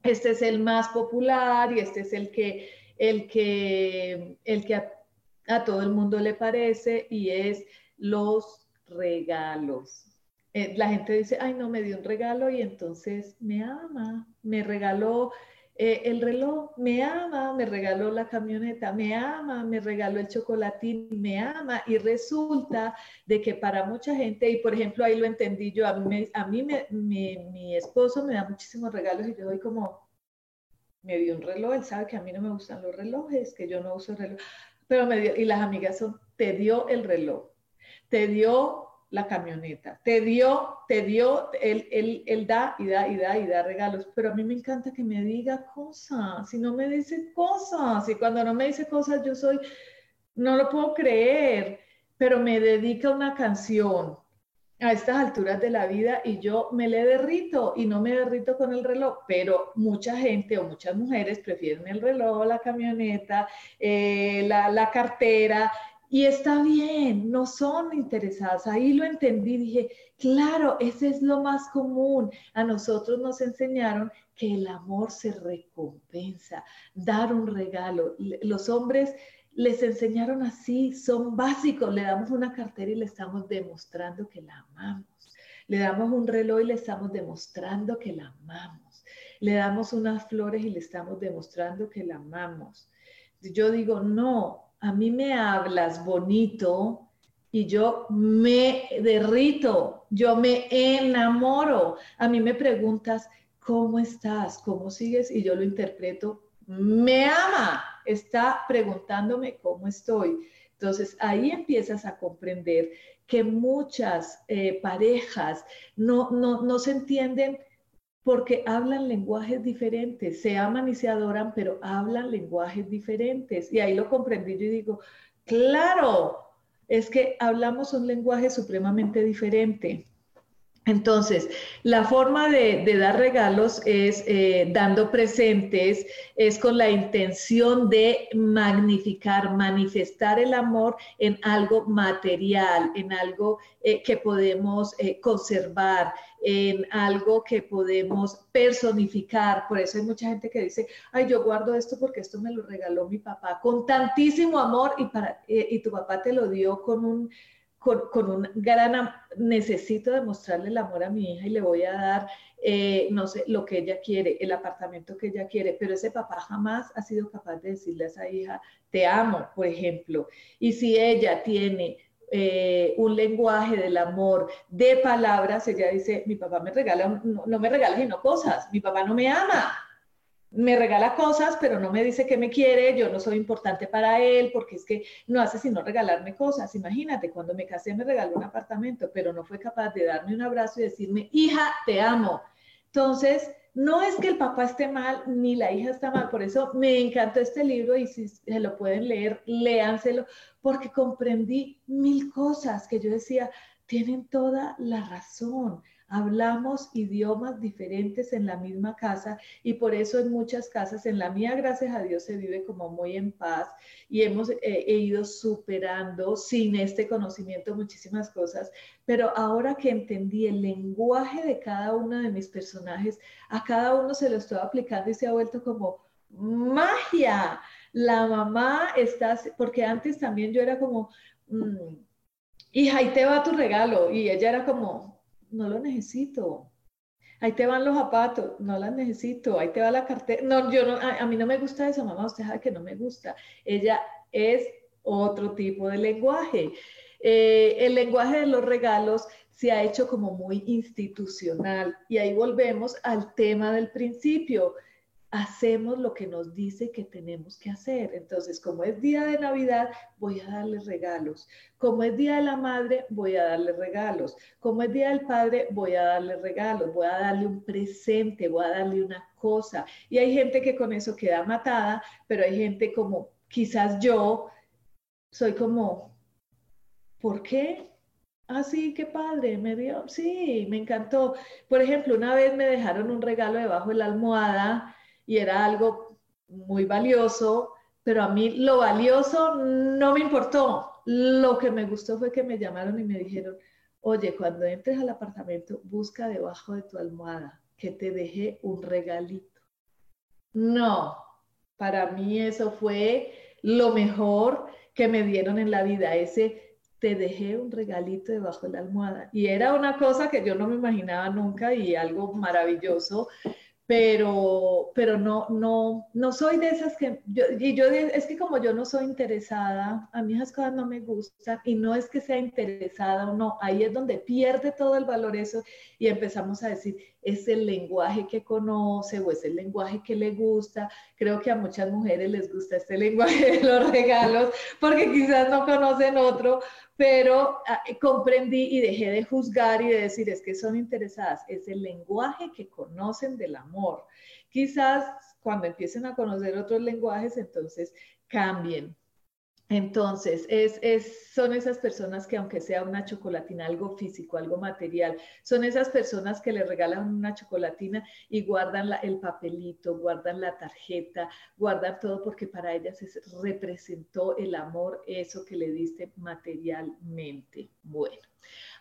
este es el más popular y este es el que, el que, el que a, a todo el mundo le parece y es los regalos. Eh, la gente dice, ay, no, me dio un regalo y entonces me ama, me regaló eh, el reloj, me ama, me regaló la camioneta, me ama, me regaló el chocolatín, me ama. Y resulta de que para mucha gente, y por ejemplo ahí lo entendí yo, a mí, a mí me, mi esposo me da muchísimos regalos y yo doy como, me dio un reloj, él sabe que a mí no me gustan los relojes, que yo no uso reloj, pero me dio, y las amigas son, te dio el reloj te dio la camioneta, te dio, te dio, él, él, da y da y da y da regalos, pero a mí me encanta que me diga cosas, si no me dice cosas, y cuando no me dice cosas yo soy, no lo puedo creer, pero me dedica una canción a estas alturas de la vida y yo me le derrito y no me derrito con el reloj, pero mucha gente o muchas mujeres prefieren el reloj, la camioneta, eh, la, la cartera, y está bien, no son interesadas. Ahí lo entendí, dije, claro, ese es lo más común. A nosotros nos enseñaron que el amor se recompensa, dar un regalo. Los hombres les enseñaron así, son básicos. Le damos una cartera y le estamos demostrando que la amamos. Le damos un reloj y le estamos demostrando que la amamos. Le damos unas flores y le estamos demostrando que la amamos. Yo digo, no, a mí me hablas bonito y yo me derrito, yo me enamoro. A mí me preguntas, ¿cómo estás? ¿Cómo sigues? Y yo lo interpreto, me ama, está preguntándome cómo estoy. Entonces ahí empiezas a comprender que muchas eh, parejas no, no, no se entienden porque hablan lenguajes diferentes, se aman y se adoran, pero hablan lenguajes diferentes. Y ahí lo comprendí yo y digo, claro, es que hablamos un lenguaje supremamente diferente. Entonces, la forma de, dar regalos es eh, dando presentes, es con la intención de magnificar, manifestar el amor en algo material, en algo eh, que podemos eh, conservar, en algo que podemos personificar. Por eso hay mucha gente que dice, ay, yo guardo esto porque esto me lo regaló mi papá con tantísimo amor y, para, y tu papá te lo dio con un con, un gran, necesito demostrarle el amor a mi hija y le voy a dar, eh, no sé, lo que ella quiere, el apartamento que ella quiere, pero ese papá jamás ha sido capaz de decirle a esa hija, te amo, por ejemplo. Y si ella tiene eh, un lenguaje del amor de palabras, ella dice, mi papá me regala, no, no me regala sino cosas, mi papá no me ama, me regala cosas, pero no me dice que me quiere, yo no soy importante para él, porque es que no hace sino regalarme cosas. Imagínate, cuando me casé me regaló un apartamento, pero no fue capaz de darme un abrazo y decirme, hija, te amo. Entonces, no es que el papá esté mal ni la hija está mal, por eso me encantó este libro y si se lo pueden leer, léanselo, porque comprendí mil cosas que yo decía, tienen toda la razón hablamos idiomas diferentes en la misma casa y por eso en muchas casas, en la mía, gracias a Dios, se vive como muy en paz y hemos eh, ido superando sin este conocimiento muchísimas cosas, pero ahora que entendí el lenguaje de cada uno de mis personajes, a cada uno se lo estoy aplicando y se ha vuelto como magia. La mamá está, porque antes también yo era como, mm, hija, ahí te va tu regalo y ella era como, no lo necesito. Ahí te van los zapatos, no las necesito. Ahí te va la cartera. No, yo no, a, mí no me gusta eso, mamá, usted sabe que no me gusta. Ella es otro tipo de lenguaje. Eh, el lenguaje de los regalos se ha hecho como muy institucional y ahí volvemos al tema del principio hacemos lo que nos dice que tenemos que hacer. Entonces, como es día de Navidad, voy a darle regalos. Como es día de la madre, voy a darle regalos. Como es día del padre, voy a darle regalos. Voy a darle un presente, voy a darle una cosa. Y hay gente que con eso queda matada, pero hay gente como quizás yo soy como, ¿por qué? Ah, qué padre, me dio, sí, me encantó. Por ejemplo, una vez me dejaron un regalo debajo de la almohada y era algo muy valioso, pero a mí lo valioso no me importó. Lo que me gustó fue que me llamaron y me dijeron, oye, cuando entres al apartamento, busca debajo de tu almohada que te dejé un regalito. No, para mí eso fue lo mejor que me dieron en la vida, ese te dejé un regalito debajo de la almohada. Y era una cosa que yo no me imaginaba nunca y algo maravilloso pero, pero no, no, no soy de esas que, yo, y yo es que como yo no soy interesada, a mí esas cosas no me gustan y no es que sea interesada o no, ahí es donde pierde todo el valor eso y empezamos a decir, es el lenguaje que conoce o es el lenguaje que le gusta. Creo que a muchas mujeres les gusta este lenguaje de los regalos porque quizás no conocen otro, pero ah, eh, comprendí y dejé de juzgar y de decir, es que son interesadas, es el lenguaje que conocen del amor. Quizás cuando empiecen a conocer otros lenguajes, entonces cambien, entonces, es, son esas personas que aunque sea una chocolatina, algo físico, algo material, son esas personas que le regalan una chocolatina y guardan el papelito, guardan la tarjeta, guardan todo porque para ellas representó el amor, eso que le diste materialmente. Bueno.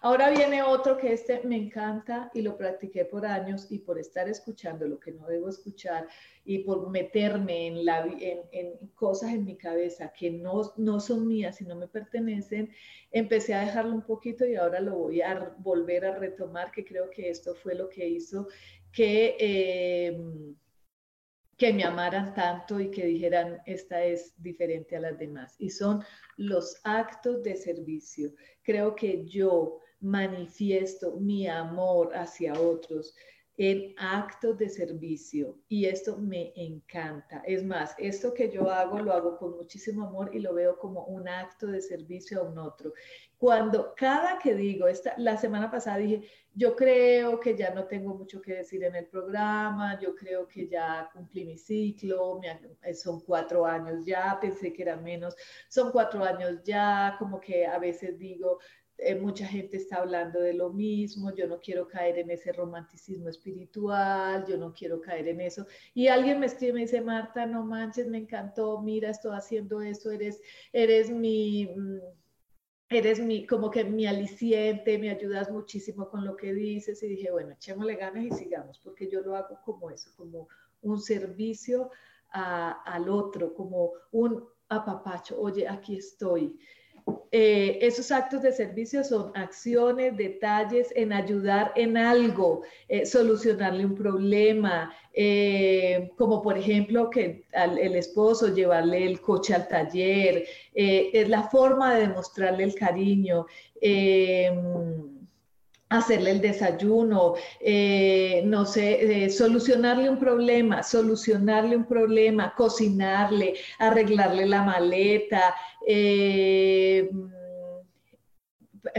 Ahora viene otro que este me encanta y lo practiqué por años y por estar escuchando lo que no debo escuchar y por meterme en, cosas en mi cabeza que no, no son mías y no me pertenecen, empecé a dejarlo un poquito y ahora lo voy a volver a retomar, que creo que esto fue lo que hizo que... Em, que me amaran tanto y que dijeran, esta es diferente a las demás. Y son los actos de servicio. Creo que yo manifiesto mi amor hacia otros en actos de servicio y esto me encanta. Es más, esto que yo hago lo hago con muchísimo amor y lo veo como un acto de servicio a un otro. Cuando cada que digo, esta, la semana pasada dije, yo creo que ya no tengo mucho que decir en el programa, yo creo que ya cumplí mi ciclo, son cuatro años ya, pensé que eran menos, son cuatro años ya, como que a veces digo, eh, mucha gente está hablando de lo mismo, yo no quiero caer en ese romanticismo espiritual, yo no quiero caer en eso. Y alguien me escribe y me dice, Marta, no manches, me encantó, mira, estoy haciendo esto, eres, eres mi... Mm, eres mi, como que mi aliciente, me ayudas muchísimo con lo que dices y dije, bueno, echémosle ganas y sigamos, porque yo lo hago como eso, como un servicio al otro, como un apapacho, oye, aquí estoy. Eh, esos actos de servicio son acciones, detalles en ayudar en algo, eh, solucionarle un problema, eh, como por ejemplo que el esposo llevarle el coche al taller, es la forma de demostrarle el cariño hacerle el desayuno, no sé, solucionarle un problema, solucionarle un problema, cocinarle, arreglarle la maleta, eh,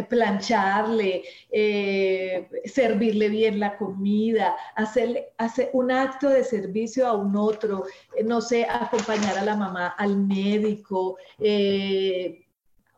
plancharle, eh, servirle bien la comida, hacerle, hacer un acto de servicio a un otro, eh, no sé, acompañar a la mamá al médico,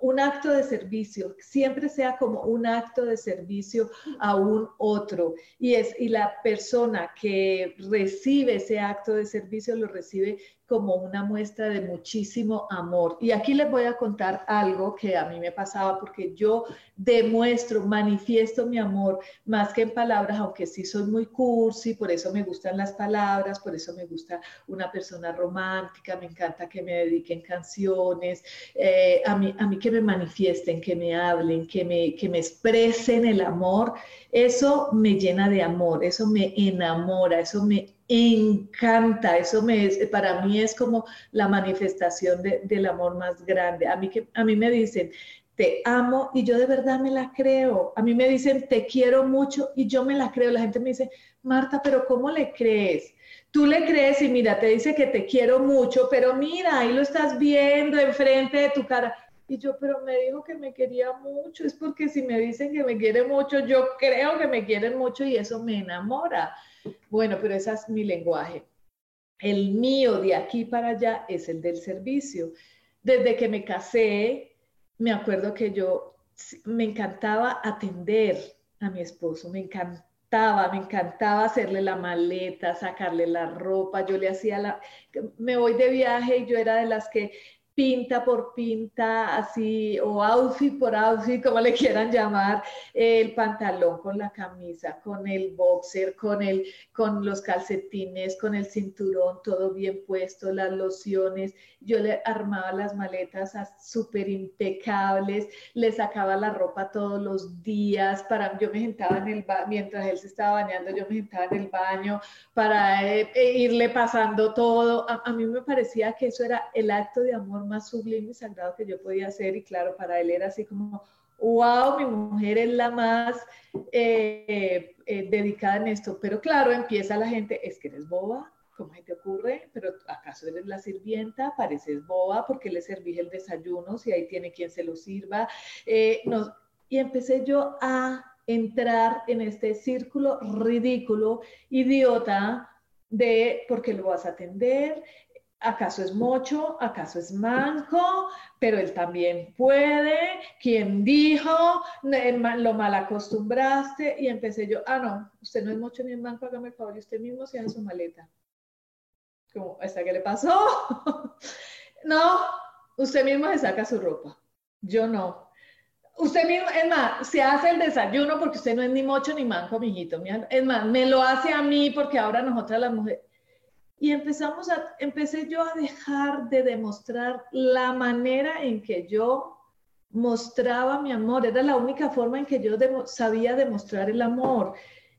un acto de servicio, siempre sea como un acto de servicio a un otro. Y, es, y la persona que recibe ese acto de servicio lo recibe como una muestra de muchísimo amor. Y aquí les voy a contar algo que a mí me pasaba porque yo demuestro, manifiesto mi amor más que en palabras, aunque sí soy muy cursi, por eso me gustan las palabras, por eso me gusta una persona romántica, me encanta que me dediquen canciones, eh, a, mí, a mí que me manifiesten, que me hablen, que me, que me expresen el amor, eso me llena de amor, eso me enamora, eso me encanta, eso me para mí es como la manifestación del amor más grande. A mí, que, a mí me dicen, te amo y yo de verdad me la creo. A mí me dicen, te quiero mucho y yo me la creo. La gente me dice, Marta, pero ¿cómo le crees? Tú le crees y mira, te dice que te quiero mucho, pero mira, ahí lo estás viendo enfrente de tu cara. Y yo, pero me dijo que me quería mucho. Es porque si me dicen que me quiere mucho, yo creo que me quieren mucho y eso me enamora. Bueno, pero ese es mi lenguaje. El mío de aquí para allá es el del servicio. Desde que me casé, me acuerdo que yo me encantaba atender a mi esposo, me encantaba, me encantaba hacerle la maleta, sacarle la ropa, yo le hacía la, me voy de viaje y yo era de las que pinta por pinta, así, o outfit por outfit, como le quieran llamar, el pantalón con la camisa, con el boxer, con, el, con los calcetines, con el cinturón, todo bien puesto, las lociones. Yo le armaba las maletas súper impecables, le sacaba la ropa todos los días, para, yo me sentaba en el mientras él se estaba bañando, yo me sentaba en el baño para eh, e irle pasando todo. a mí me parecía que eso era el acto de amor más sublime y sagrado que yo podía hacer y claro, para él era así como, wow, mi mujer es la más eh, eh, dedicada en esto, pero claro, empieza la gente, es que eres boba, ¿cómo se te ocurre? Pero ¿acaso eres la sirvienta? Pareces boba porque le serví el desayuno, si ahí tiene quien se lo sirva. Eh, y empecé yo a entrar en este círculo ridículo, idiota, de por qué lo vas a atender, ¿Acaso es mocho? ¿Acaso es manco? Pero él también puede. ¿Quién dijo? Lo mal acostumbraste. Y empecé yo, ah, no, usted no es mocho ni es manco, hágame el favor y usted mismo se hace su maleta. Como, ¿esta qué le pasó? no, usted mismo se saca su ropa. Yo no. Usted mismo, es más, se hace el desayuno porque usted no es ni mocho ni manco, mijito. Es más, me lo hace a mí porque ahora nosotras las mujeres y empezamos a, empecé yo a dejar de demostrar la manera en que yo mostraba mi amor. Era la única forma en que yo sabía demostrar el amor.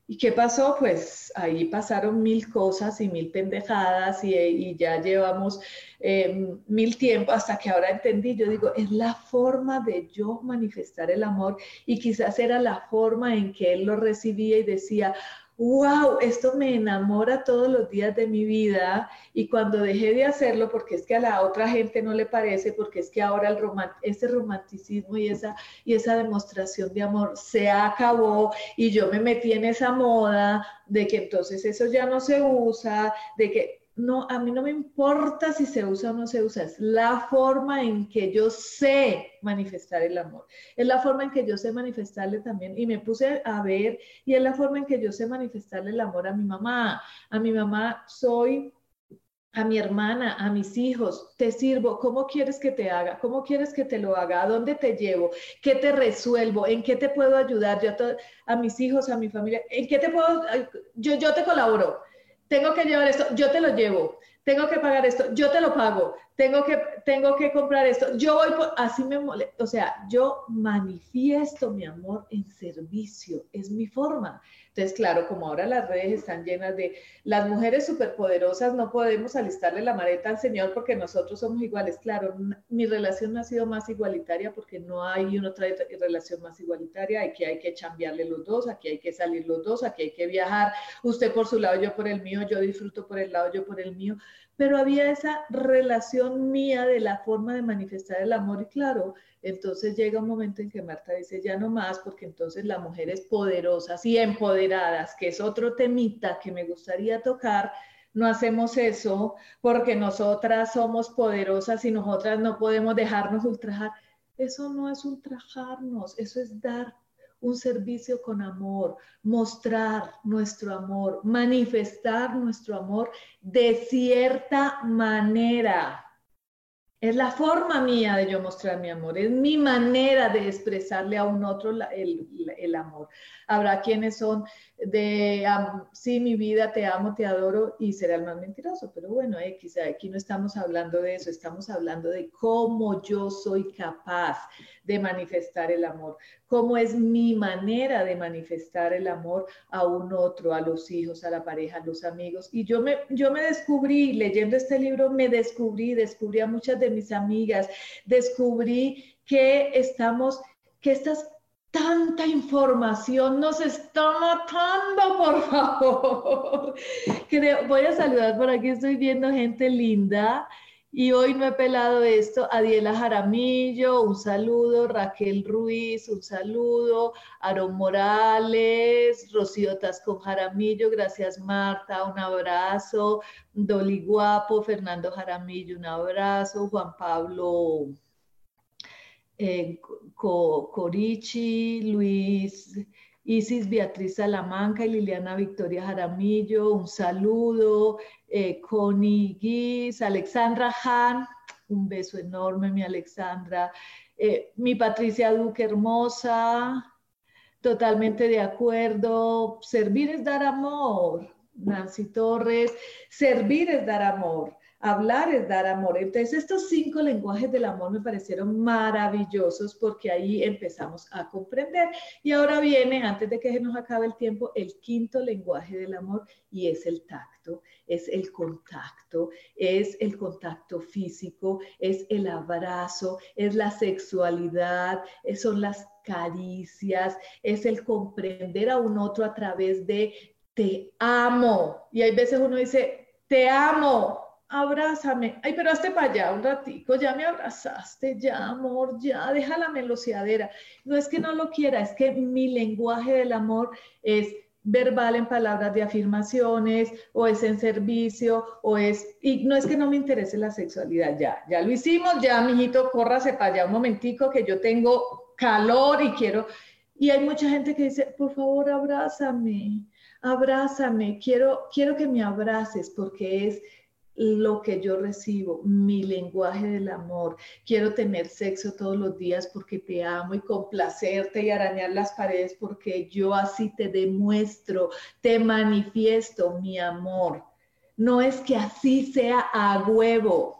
¿Y qué pasó? Pues ahí pasaron mil cosas y mil pendejadas y, ya llevamos eh, mil tiempo hasta que ahora entendí. Yo digo, es la forma de yo manifestar el amor y quizás era la forma en que él lo recibía y decía, wow, esto me enamora todos los días de mi vida y cuando dejé de hacerlo, porque es que a la otra gente no le parece, porque es que ahora ese romanticismo y esa, y esa demostración de amor se acabó y yo me metí en esa moda de que entonces eso ya no se usa, de que no, a mí no me importa si se usa o no se usa, es la forma en que yo sé manifestar el amor, es la forma en que yo sé manifestarle también, y me puse a ver, y es la forma en que yo sé manifestarle el amor a mi mamá, a mi mamá soy a mi hermana, a mis hijos, te sirvo, ¿cómo quieres que te haga? ¿Cómo quieres que te lo haga? ¿A dónde te llevo? ¿Qué te resuelvo? ¿En qué te puedo ayudar? Yo a, mis hijos, a mi familia, ¿en qué te puedo? Yo, yo te colaboro tengo que llevar esto, yo te lo llevo, tengo que pagar esto, yo te lo pago, tengo que, tengo que comprar esto, yo voy por, así me molesta, o sea, yo manifiesto mi amor en servicio, es mi forma. Entonces, claro, como ahora las redes están llenas de las mujeres superpoderosas, no podemos alistarle la maleta al Señor porque nosotros somos iguales. Claro, mi relación no ha sido más igualitaria porque no hay una otra relación más igualitaria. Aquí hay que cambiarle los dos, aquí hay que salir los dos, aquí hay que viajar. Usted por su lado, yo por el mío, yo disfruto por el lado, yo por el mío. Pero había esa relación mía de la forma de manifestar el amor y claro, entonces llega un momento en que Marta dice, ya no más, porque entonces las mujeres poderosas y empoderadas, que es otro temita que me gustaría tocar, no hacemos eso porque nosotras somos poderosas y nosotras no podemos dejarnos ultrajar. Eso no es ultrajarnos, eso es dar un servicio con amor, mostrar nuestro amor, manifestar nuestro amor de cierta manera. Es la forma mía de yo mostrar mi amor, es mi manera de expresarle a un otro el, amor. Habrá quienes son de, sí, mi vida, te amo, te adoro y será el más mentiroso, pero bueno, aquí no estamos hablando de eso, estamos hablando de cómo yo soy capaz de manifestar el amor, cómo es mi manera de manifestar el amor a un otro, a los hijos, a la pareja, a los amigos. Y yo me, yo me descubrí, leyendo este libro, me descubrí, descubrí a muchas de mis amigas, descubrí que estamos, que estas tanta información nos está matando, por favor. voy a saludar por aquí, estoy viendo gente linda. Y hoy no he pelado esto. Adiela Jaramillo, un saludo. Raquel Ruiz, un saludo. Aaron Morales, Rocío Tascón Jaramillo, gracias Marta, un abrazo. Doli Guapo, Fernando Jaramillo, un abrazo. Juan Pablo eh, Corichi, Luis Isis Beatriz Salamanca y Liliana Victoria Jaramillo, un saludo, eh, Connie Guis, Alexandra Han, un beso enorme, mi Alexandra, eh, mi Patricia Duque hermosa, totalmente de acuerdo, servir es dar amor, Nancy Torres, servir es dar amor. Hablar es dar amor. Entonces, estos cinco lenguajes del amor me parecieron maravillosos porque ahí empezamos a comprender. Y ahora viene, antes de que se nos acabe el tiempo, el quinto lenguaje del amor y es el tacto, es el contacto, es el contacto físico, es el abrazo, es la sexualidad, son las caricias, es el comprender a un otro a través de te amo. Y hay veces uno dice, te amo, abrázame. Ay, pero hazte para allá un ratico, ya me abrazaste, ya, amor, ya, deja la meloseadera. No es que no lo quiera, es que mi lenguaje del amor es verbal en palabras de afirmaciones, o es en servicio, o es, y no es que no me interese la sexualidad, ya, ya lo hicimos, ya, mijito, córrase para allá un momentico que yo tengo calor y quiero, y hay mucha gente que dice, por favor, abrázame, abrázame, quiero, quiero que me abraces porque es lo que yo recibo, mi lenguaje del amor. Quiero tener sexo todos los días porque te amo y complacerte y arañar las paredes porque yo así te demuestro, te manifiesto mi amor. No es que así sea a huevo.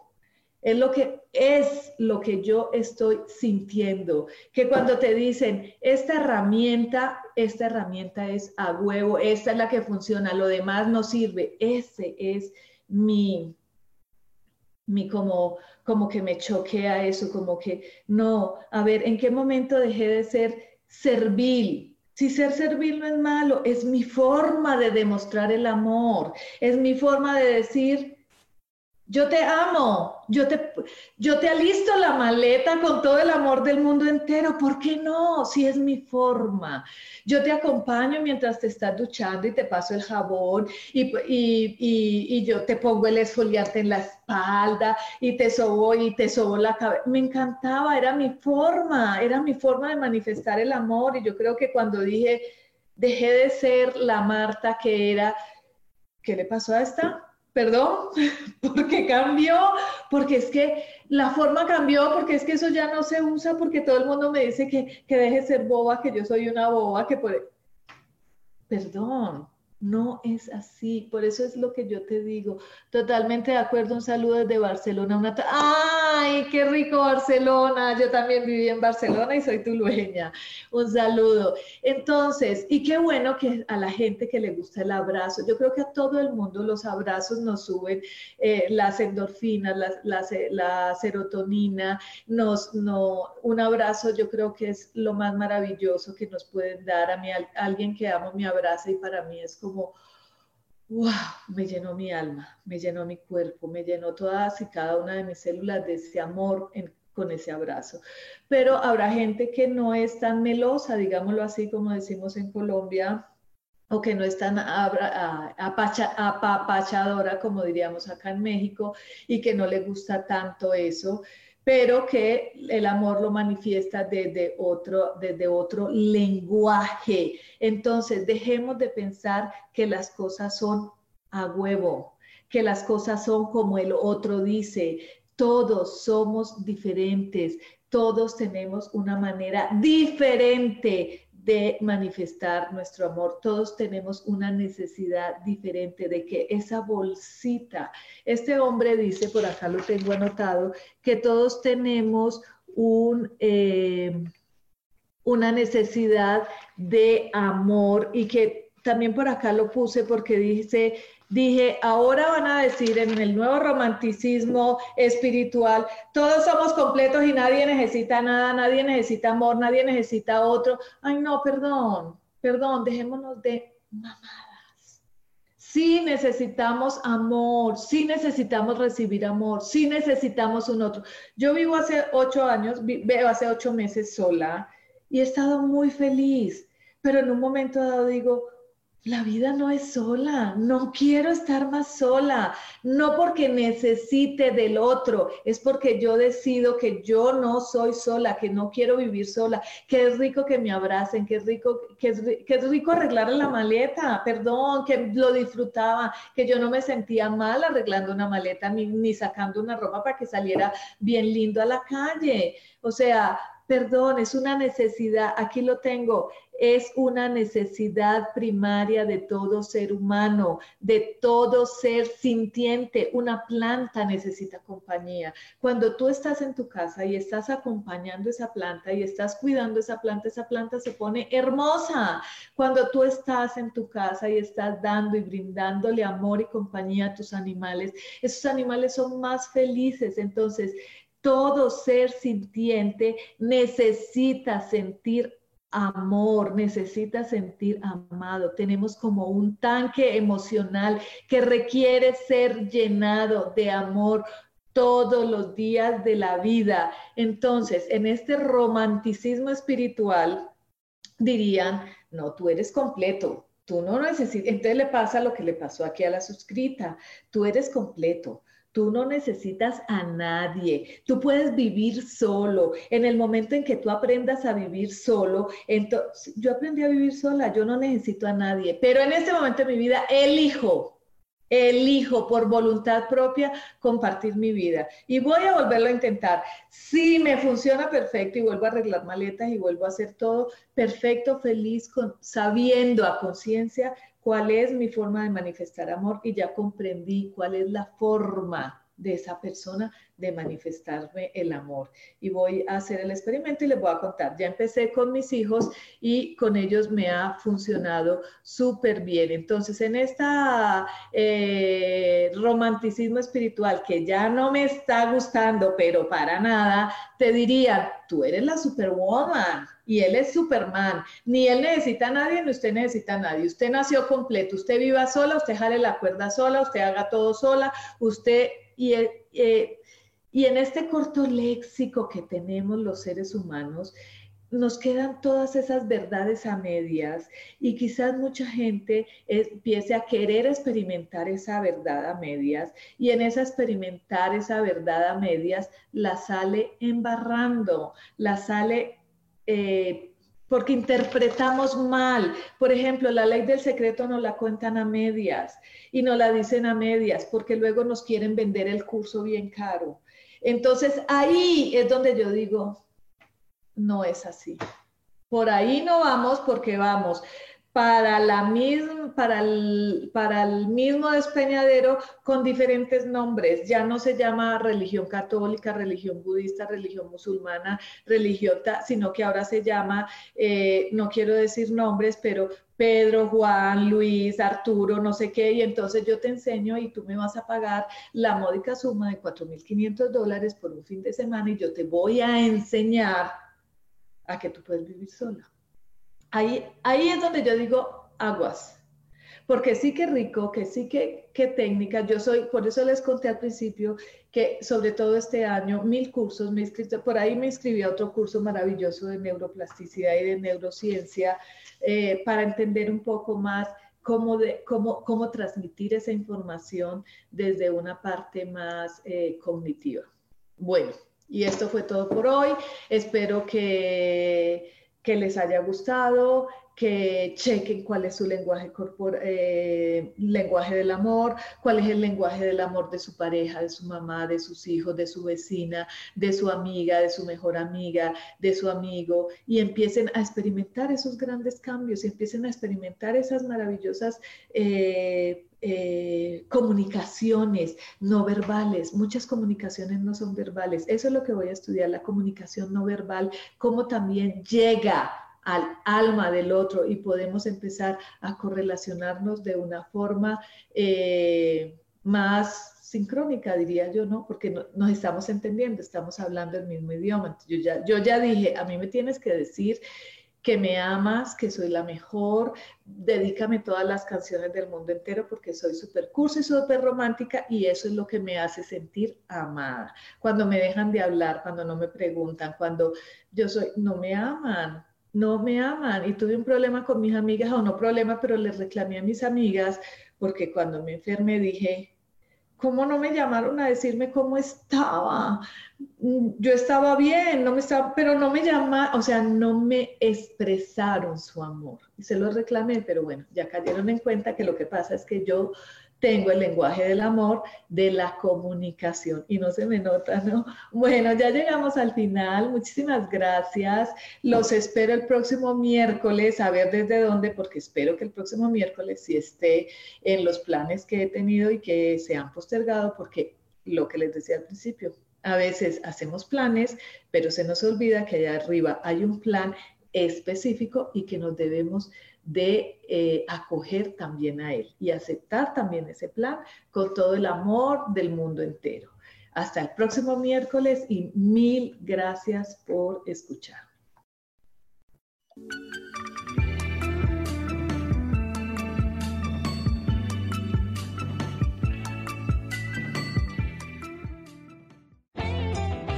Es lo que es lo que yo estoy sintiendo. Que cuando te dicen, esta herramienta, esta herramienta es a huevo, esta es la que funciona, lo demás no sirve. Ese es mi, mi como, como que me choquea eso, como que no, a ver, ¿en qué momento dejé de ser servil? Si ser servil no es malo, es mi forma de demostrar el amor, es mi forma de decir, yo te amo, yo te, yo te alisto la maleta con todo el amor del mundo entero. ¿Por qué no? Si es mi forma. Yo te acompaño mientras te estás duchando y te paso el jabón y, y, y, yo te pongo el esfoliante en la espalda y te sobo y te sobo la cabeza. Me encantaba, era mi forma, era mi forma de manifestar el amor. Y yo creo que cuando dije, dejé de ser la Marta que era, ¿qué le pasó a esta? Perdón, porque cambió, porque es que la forma cambió, porque es que eso ya no se usa, porque todo el mundo me dice que, que deje de ser boba, que yo soy una boba, que por... Perdón, no es así, por eso es lo que yo te digo. Totalmente de acuerdo, un saludo desde Barcelona. Una ¡Ay, qué rico Barcelona! Yo también viví en Barcelona y soy tulueña. Un saludo. Entonces, y qué bueno que a la gente que le gusta el abrazo, yo creo que a todo el mundo los abrazos nos suben eh, las endorfinas, la, serotonina, nos, no, un abrazo yo creo que es lo más maravilloso que nos pueden dar a mí, alguien que amo me abraza y para mí es como como, wow, me llenó mi alma, me llenó mi cuerpo, me llenó todas y cada una de mis células de ese amor con ese abrazo. Pero habrá gente que no es tan melosa, digámoslo así como decimos en Colombia, o que no es tan apapachadora como diríamos acá en México y que no le gusta tanto eso pero que el amor lo manifiesta desde otro, desde otro lenguaje. Entonces, dejemos de pensar que las cosas son a huevo, que las cosas son como el otro dice. Todos somos diferentes, todos tenemos una manera diferente de manifestar nuestro amor. Todos tenemos una necesidad diferente de que esa bolsita, este hombre dice, por acá lo tengo anotado, que todos tenemos un... Eh, una necesidad de amor y que también por acá lo puse porque dice dije, ahora van a decir en el nuevo romanticismo espiritual, todos somos completos y nadie necesita nada, nadie necesita amor, nadie necesita otro. Ay, no, perdón, perdón, dejémonos de mamadas. Sí necesitamos amor, sí necesitamos recibir amor, sí necesitamos un otro. Yo vivo hace ocho años, veo hace ocho meses sola y he estado muy feliz, pero en un momento dado digo, la vida no es sola, no quiero estar más sola, no porque necesite del otro, es porque yo decido que yo no soy sola, que no quiero vivir sola, que es rico que me abracen, que es rico, que rico arreglar la maleta, perdón, que lo disfrutaba, que yo no me sentía mal arreglando una maleta ni sacando una ropa para que saliera bien lindo a la calle. O sea, perdón, es una necesidad, aquí lo tengo, es una necesidad primaria de todo ser humano, de todo ser sintiente. Una planta necesita compañía. Cuando tú estás en tu casa y estás acompañando esa planta y estás cuidando esa planta, esa planta se pone hermosa. Cuando tú estás en tu casa y estás dando y brindándole amor y compañía a tus animales, esos animales son más felices. Entonces, todo ser sintiente necesita sentir amor, necesita sentir amado. Tenemos como un tanque emocional que requiere ser llenado de amor todos los días de la vida. Entonces, en este romanticismo espiritual, dirían, no, tú eres completo, tú no necesitas, entonces le pasa lo que le pasó aquí a la suscrita, tú eres completo, Tú no necesitas a nadie. Tú puedes vivir solo. En el momento en que tú aprendas a vivir solo, entonces yo aprendí a vivir sola, yo no necesito a nadie. Pero en este momento de mi vida elijo, elijo por voluntad propia compartir mi vida. Y voy a volverlo a intentar. Si me funciona perfecto y vuelvo a arreglar maletas y vuelvo a hacer todo perfecto, feliz, con, sabiendo a conciencia cuál es mi forma de manifestar amor y ya comprendí cuál es la forma de esa persona de manifestarme el amor. Y voy a hacer el experimento y les voy a contar. Ya empecé con mis hijos y con ellos me ha funcionado súper bien. Entonces, en esta eh, romanticismo espiritual que ya no me está gustando, pero para nada, te diría, tú eres la superwoman y él es Superman. Ni él necesita a nadie, ni usted necesita a nadie. Usted nació completo, usted viva sola, usted jale la cuerda sola, usted haga todo sola, usted... Y, eh, y en este corto léxico que tenemos los seres humanos, nos quedan todas esas verdades a medias y quizás mucha gente empiece a querer experimentar esa verdad a medias y en esa experimentar esa verdad a medias la sale embarrando, la sale eh, porque interpretamos mal. Por ejemplo, la ley del secreto nos la cuentan a medias y nos la dicen a medias porque luego nos quieren vender el curso bien caro. Entonces ahí es donde yo digo, no es así. Por ahí no vamos porque vamos para, la misma, para, el, para el mismo despeñadero con diferentes nombres. Ya no se llama religión católica, religión budista, religión musulmana, religión, sino que ahora se llama, eh, no quiero decir nombres, pero Pedro, Juan, Luis, Arturo, no sé qué, y entonces yo te enseño y tú me vas a pagar la módica suma de 4.500 dólares por un fin de semana y yo te voy a enseñar a que tú puedes vivir sola. Ahí, ahí es donde yo digo aguas, porque sí que rico, que sí que, que técnica. Yo soy, por eso les conté al principio que sobre todo este año, mil cursos, me inscrito, por ahí me inscribí a otro curso maravilloso de neuroplasticidad y de neurociencia eh, para entender un poco más cómo, cómo, cómo transmitir esa información desde una parte más eh, cognitiva. Bueno, y esto fue todo por hoy. Espero que, que les haya gustado que chequen cuál es su lenguaje, eh, lenguaje del amor, cuál es el lenguaje del amor de su pareja, de su mamá, de sus hijos, de su vecina, de su amiga, de su mejor amiga, de su amigo, y empiecen a experimentar esos grandes cambios, y empiecen a experimentar esas maravillosas... Eh, eh, comunicaciones no verbales. Muchas comunicaciones no son verbales. Eso es lo que voy a estudiar, la comunicación no verbal, cómo también llega al alma del otro y podemos empezar a correlacionarnos de una forma eh, más sincrónica, diría yo, ¿no? Porque nos estamos entendiendo, estamos hablando el mismo idioma. Yo ya, yo ya dije, a mí me tienes que decir que me amas, que soy la mejor, dedícame todas las canciones del mundo entero porque soy súper curso y súper romántica y eso es lo que me hace sentir amada. Cuando me dejan de hablar, cuando no me preguntan, cuando yo soy, no me aman, no me aman. Y tuve un problema con mis amigas, o no problema, pero les reclamé a mis amigas, porque cuando me enfermé dije, ¿cómo no me llamaron a decirme cómo estaba? Mm, yo estaba bien, no me estaba, pero no me llamaron, o sea, no me expresaron su amor. Y se lo reclamé, pero bueno, ya cayeron en cuenta que lo que pasa es que yo tengo el lenguaje del amor, de la comunicación. Y no se me nota, ¿no? Bueno, ya llegamos al final. Muchísimas gracias. Los espero el próximo miércoles, a ver desde dónde, porque espero que el próximo miércoles sí esté en los planes que he tenido y que se han postergado, porque lo que les decía al principio, a veces hacemos planes, pero se nos olvida que allá arriba hay un plan específico y que nos debemos de eh, acoger también a Él y aceptar también ese plan con todo el amor del mundo entero. Hasta el próximo miércoles y mil gracias por escuchar.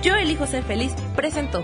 Yo elijo ser feliz presentó.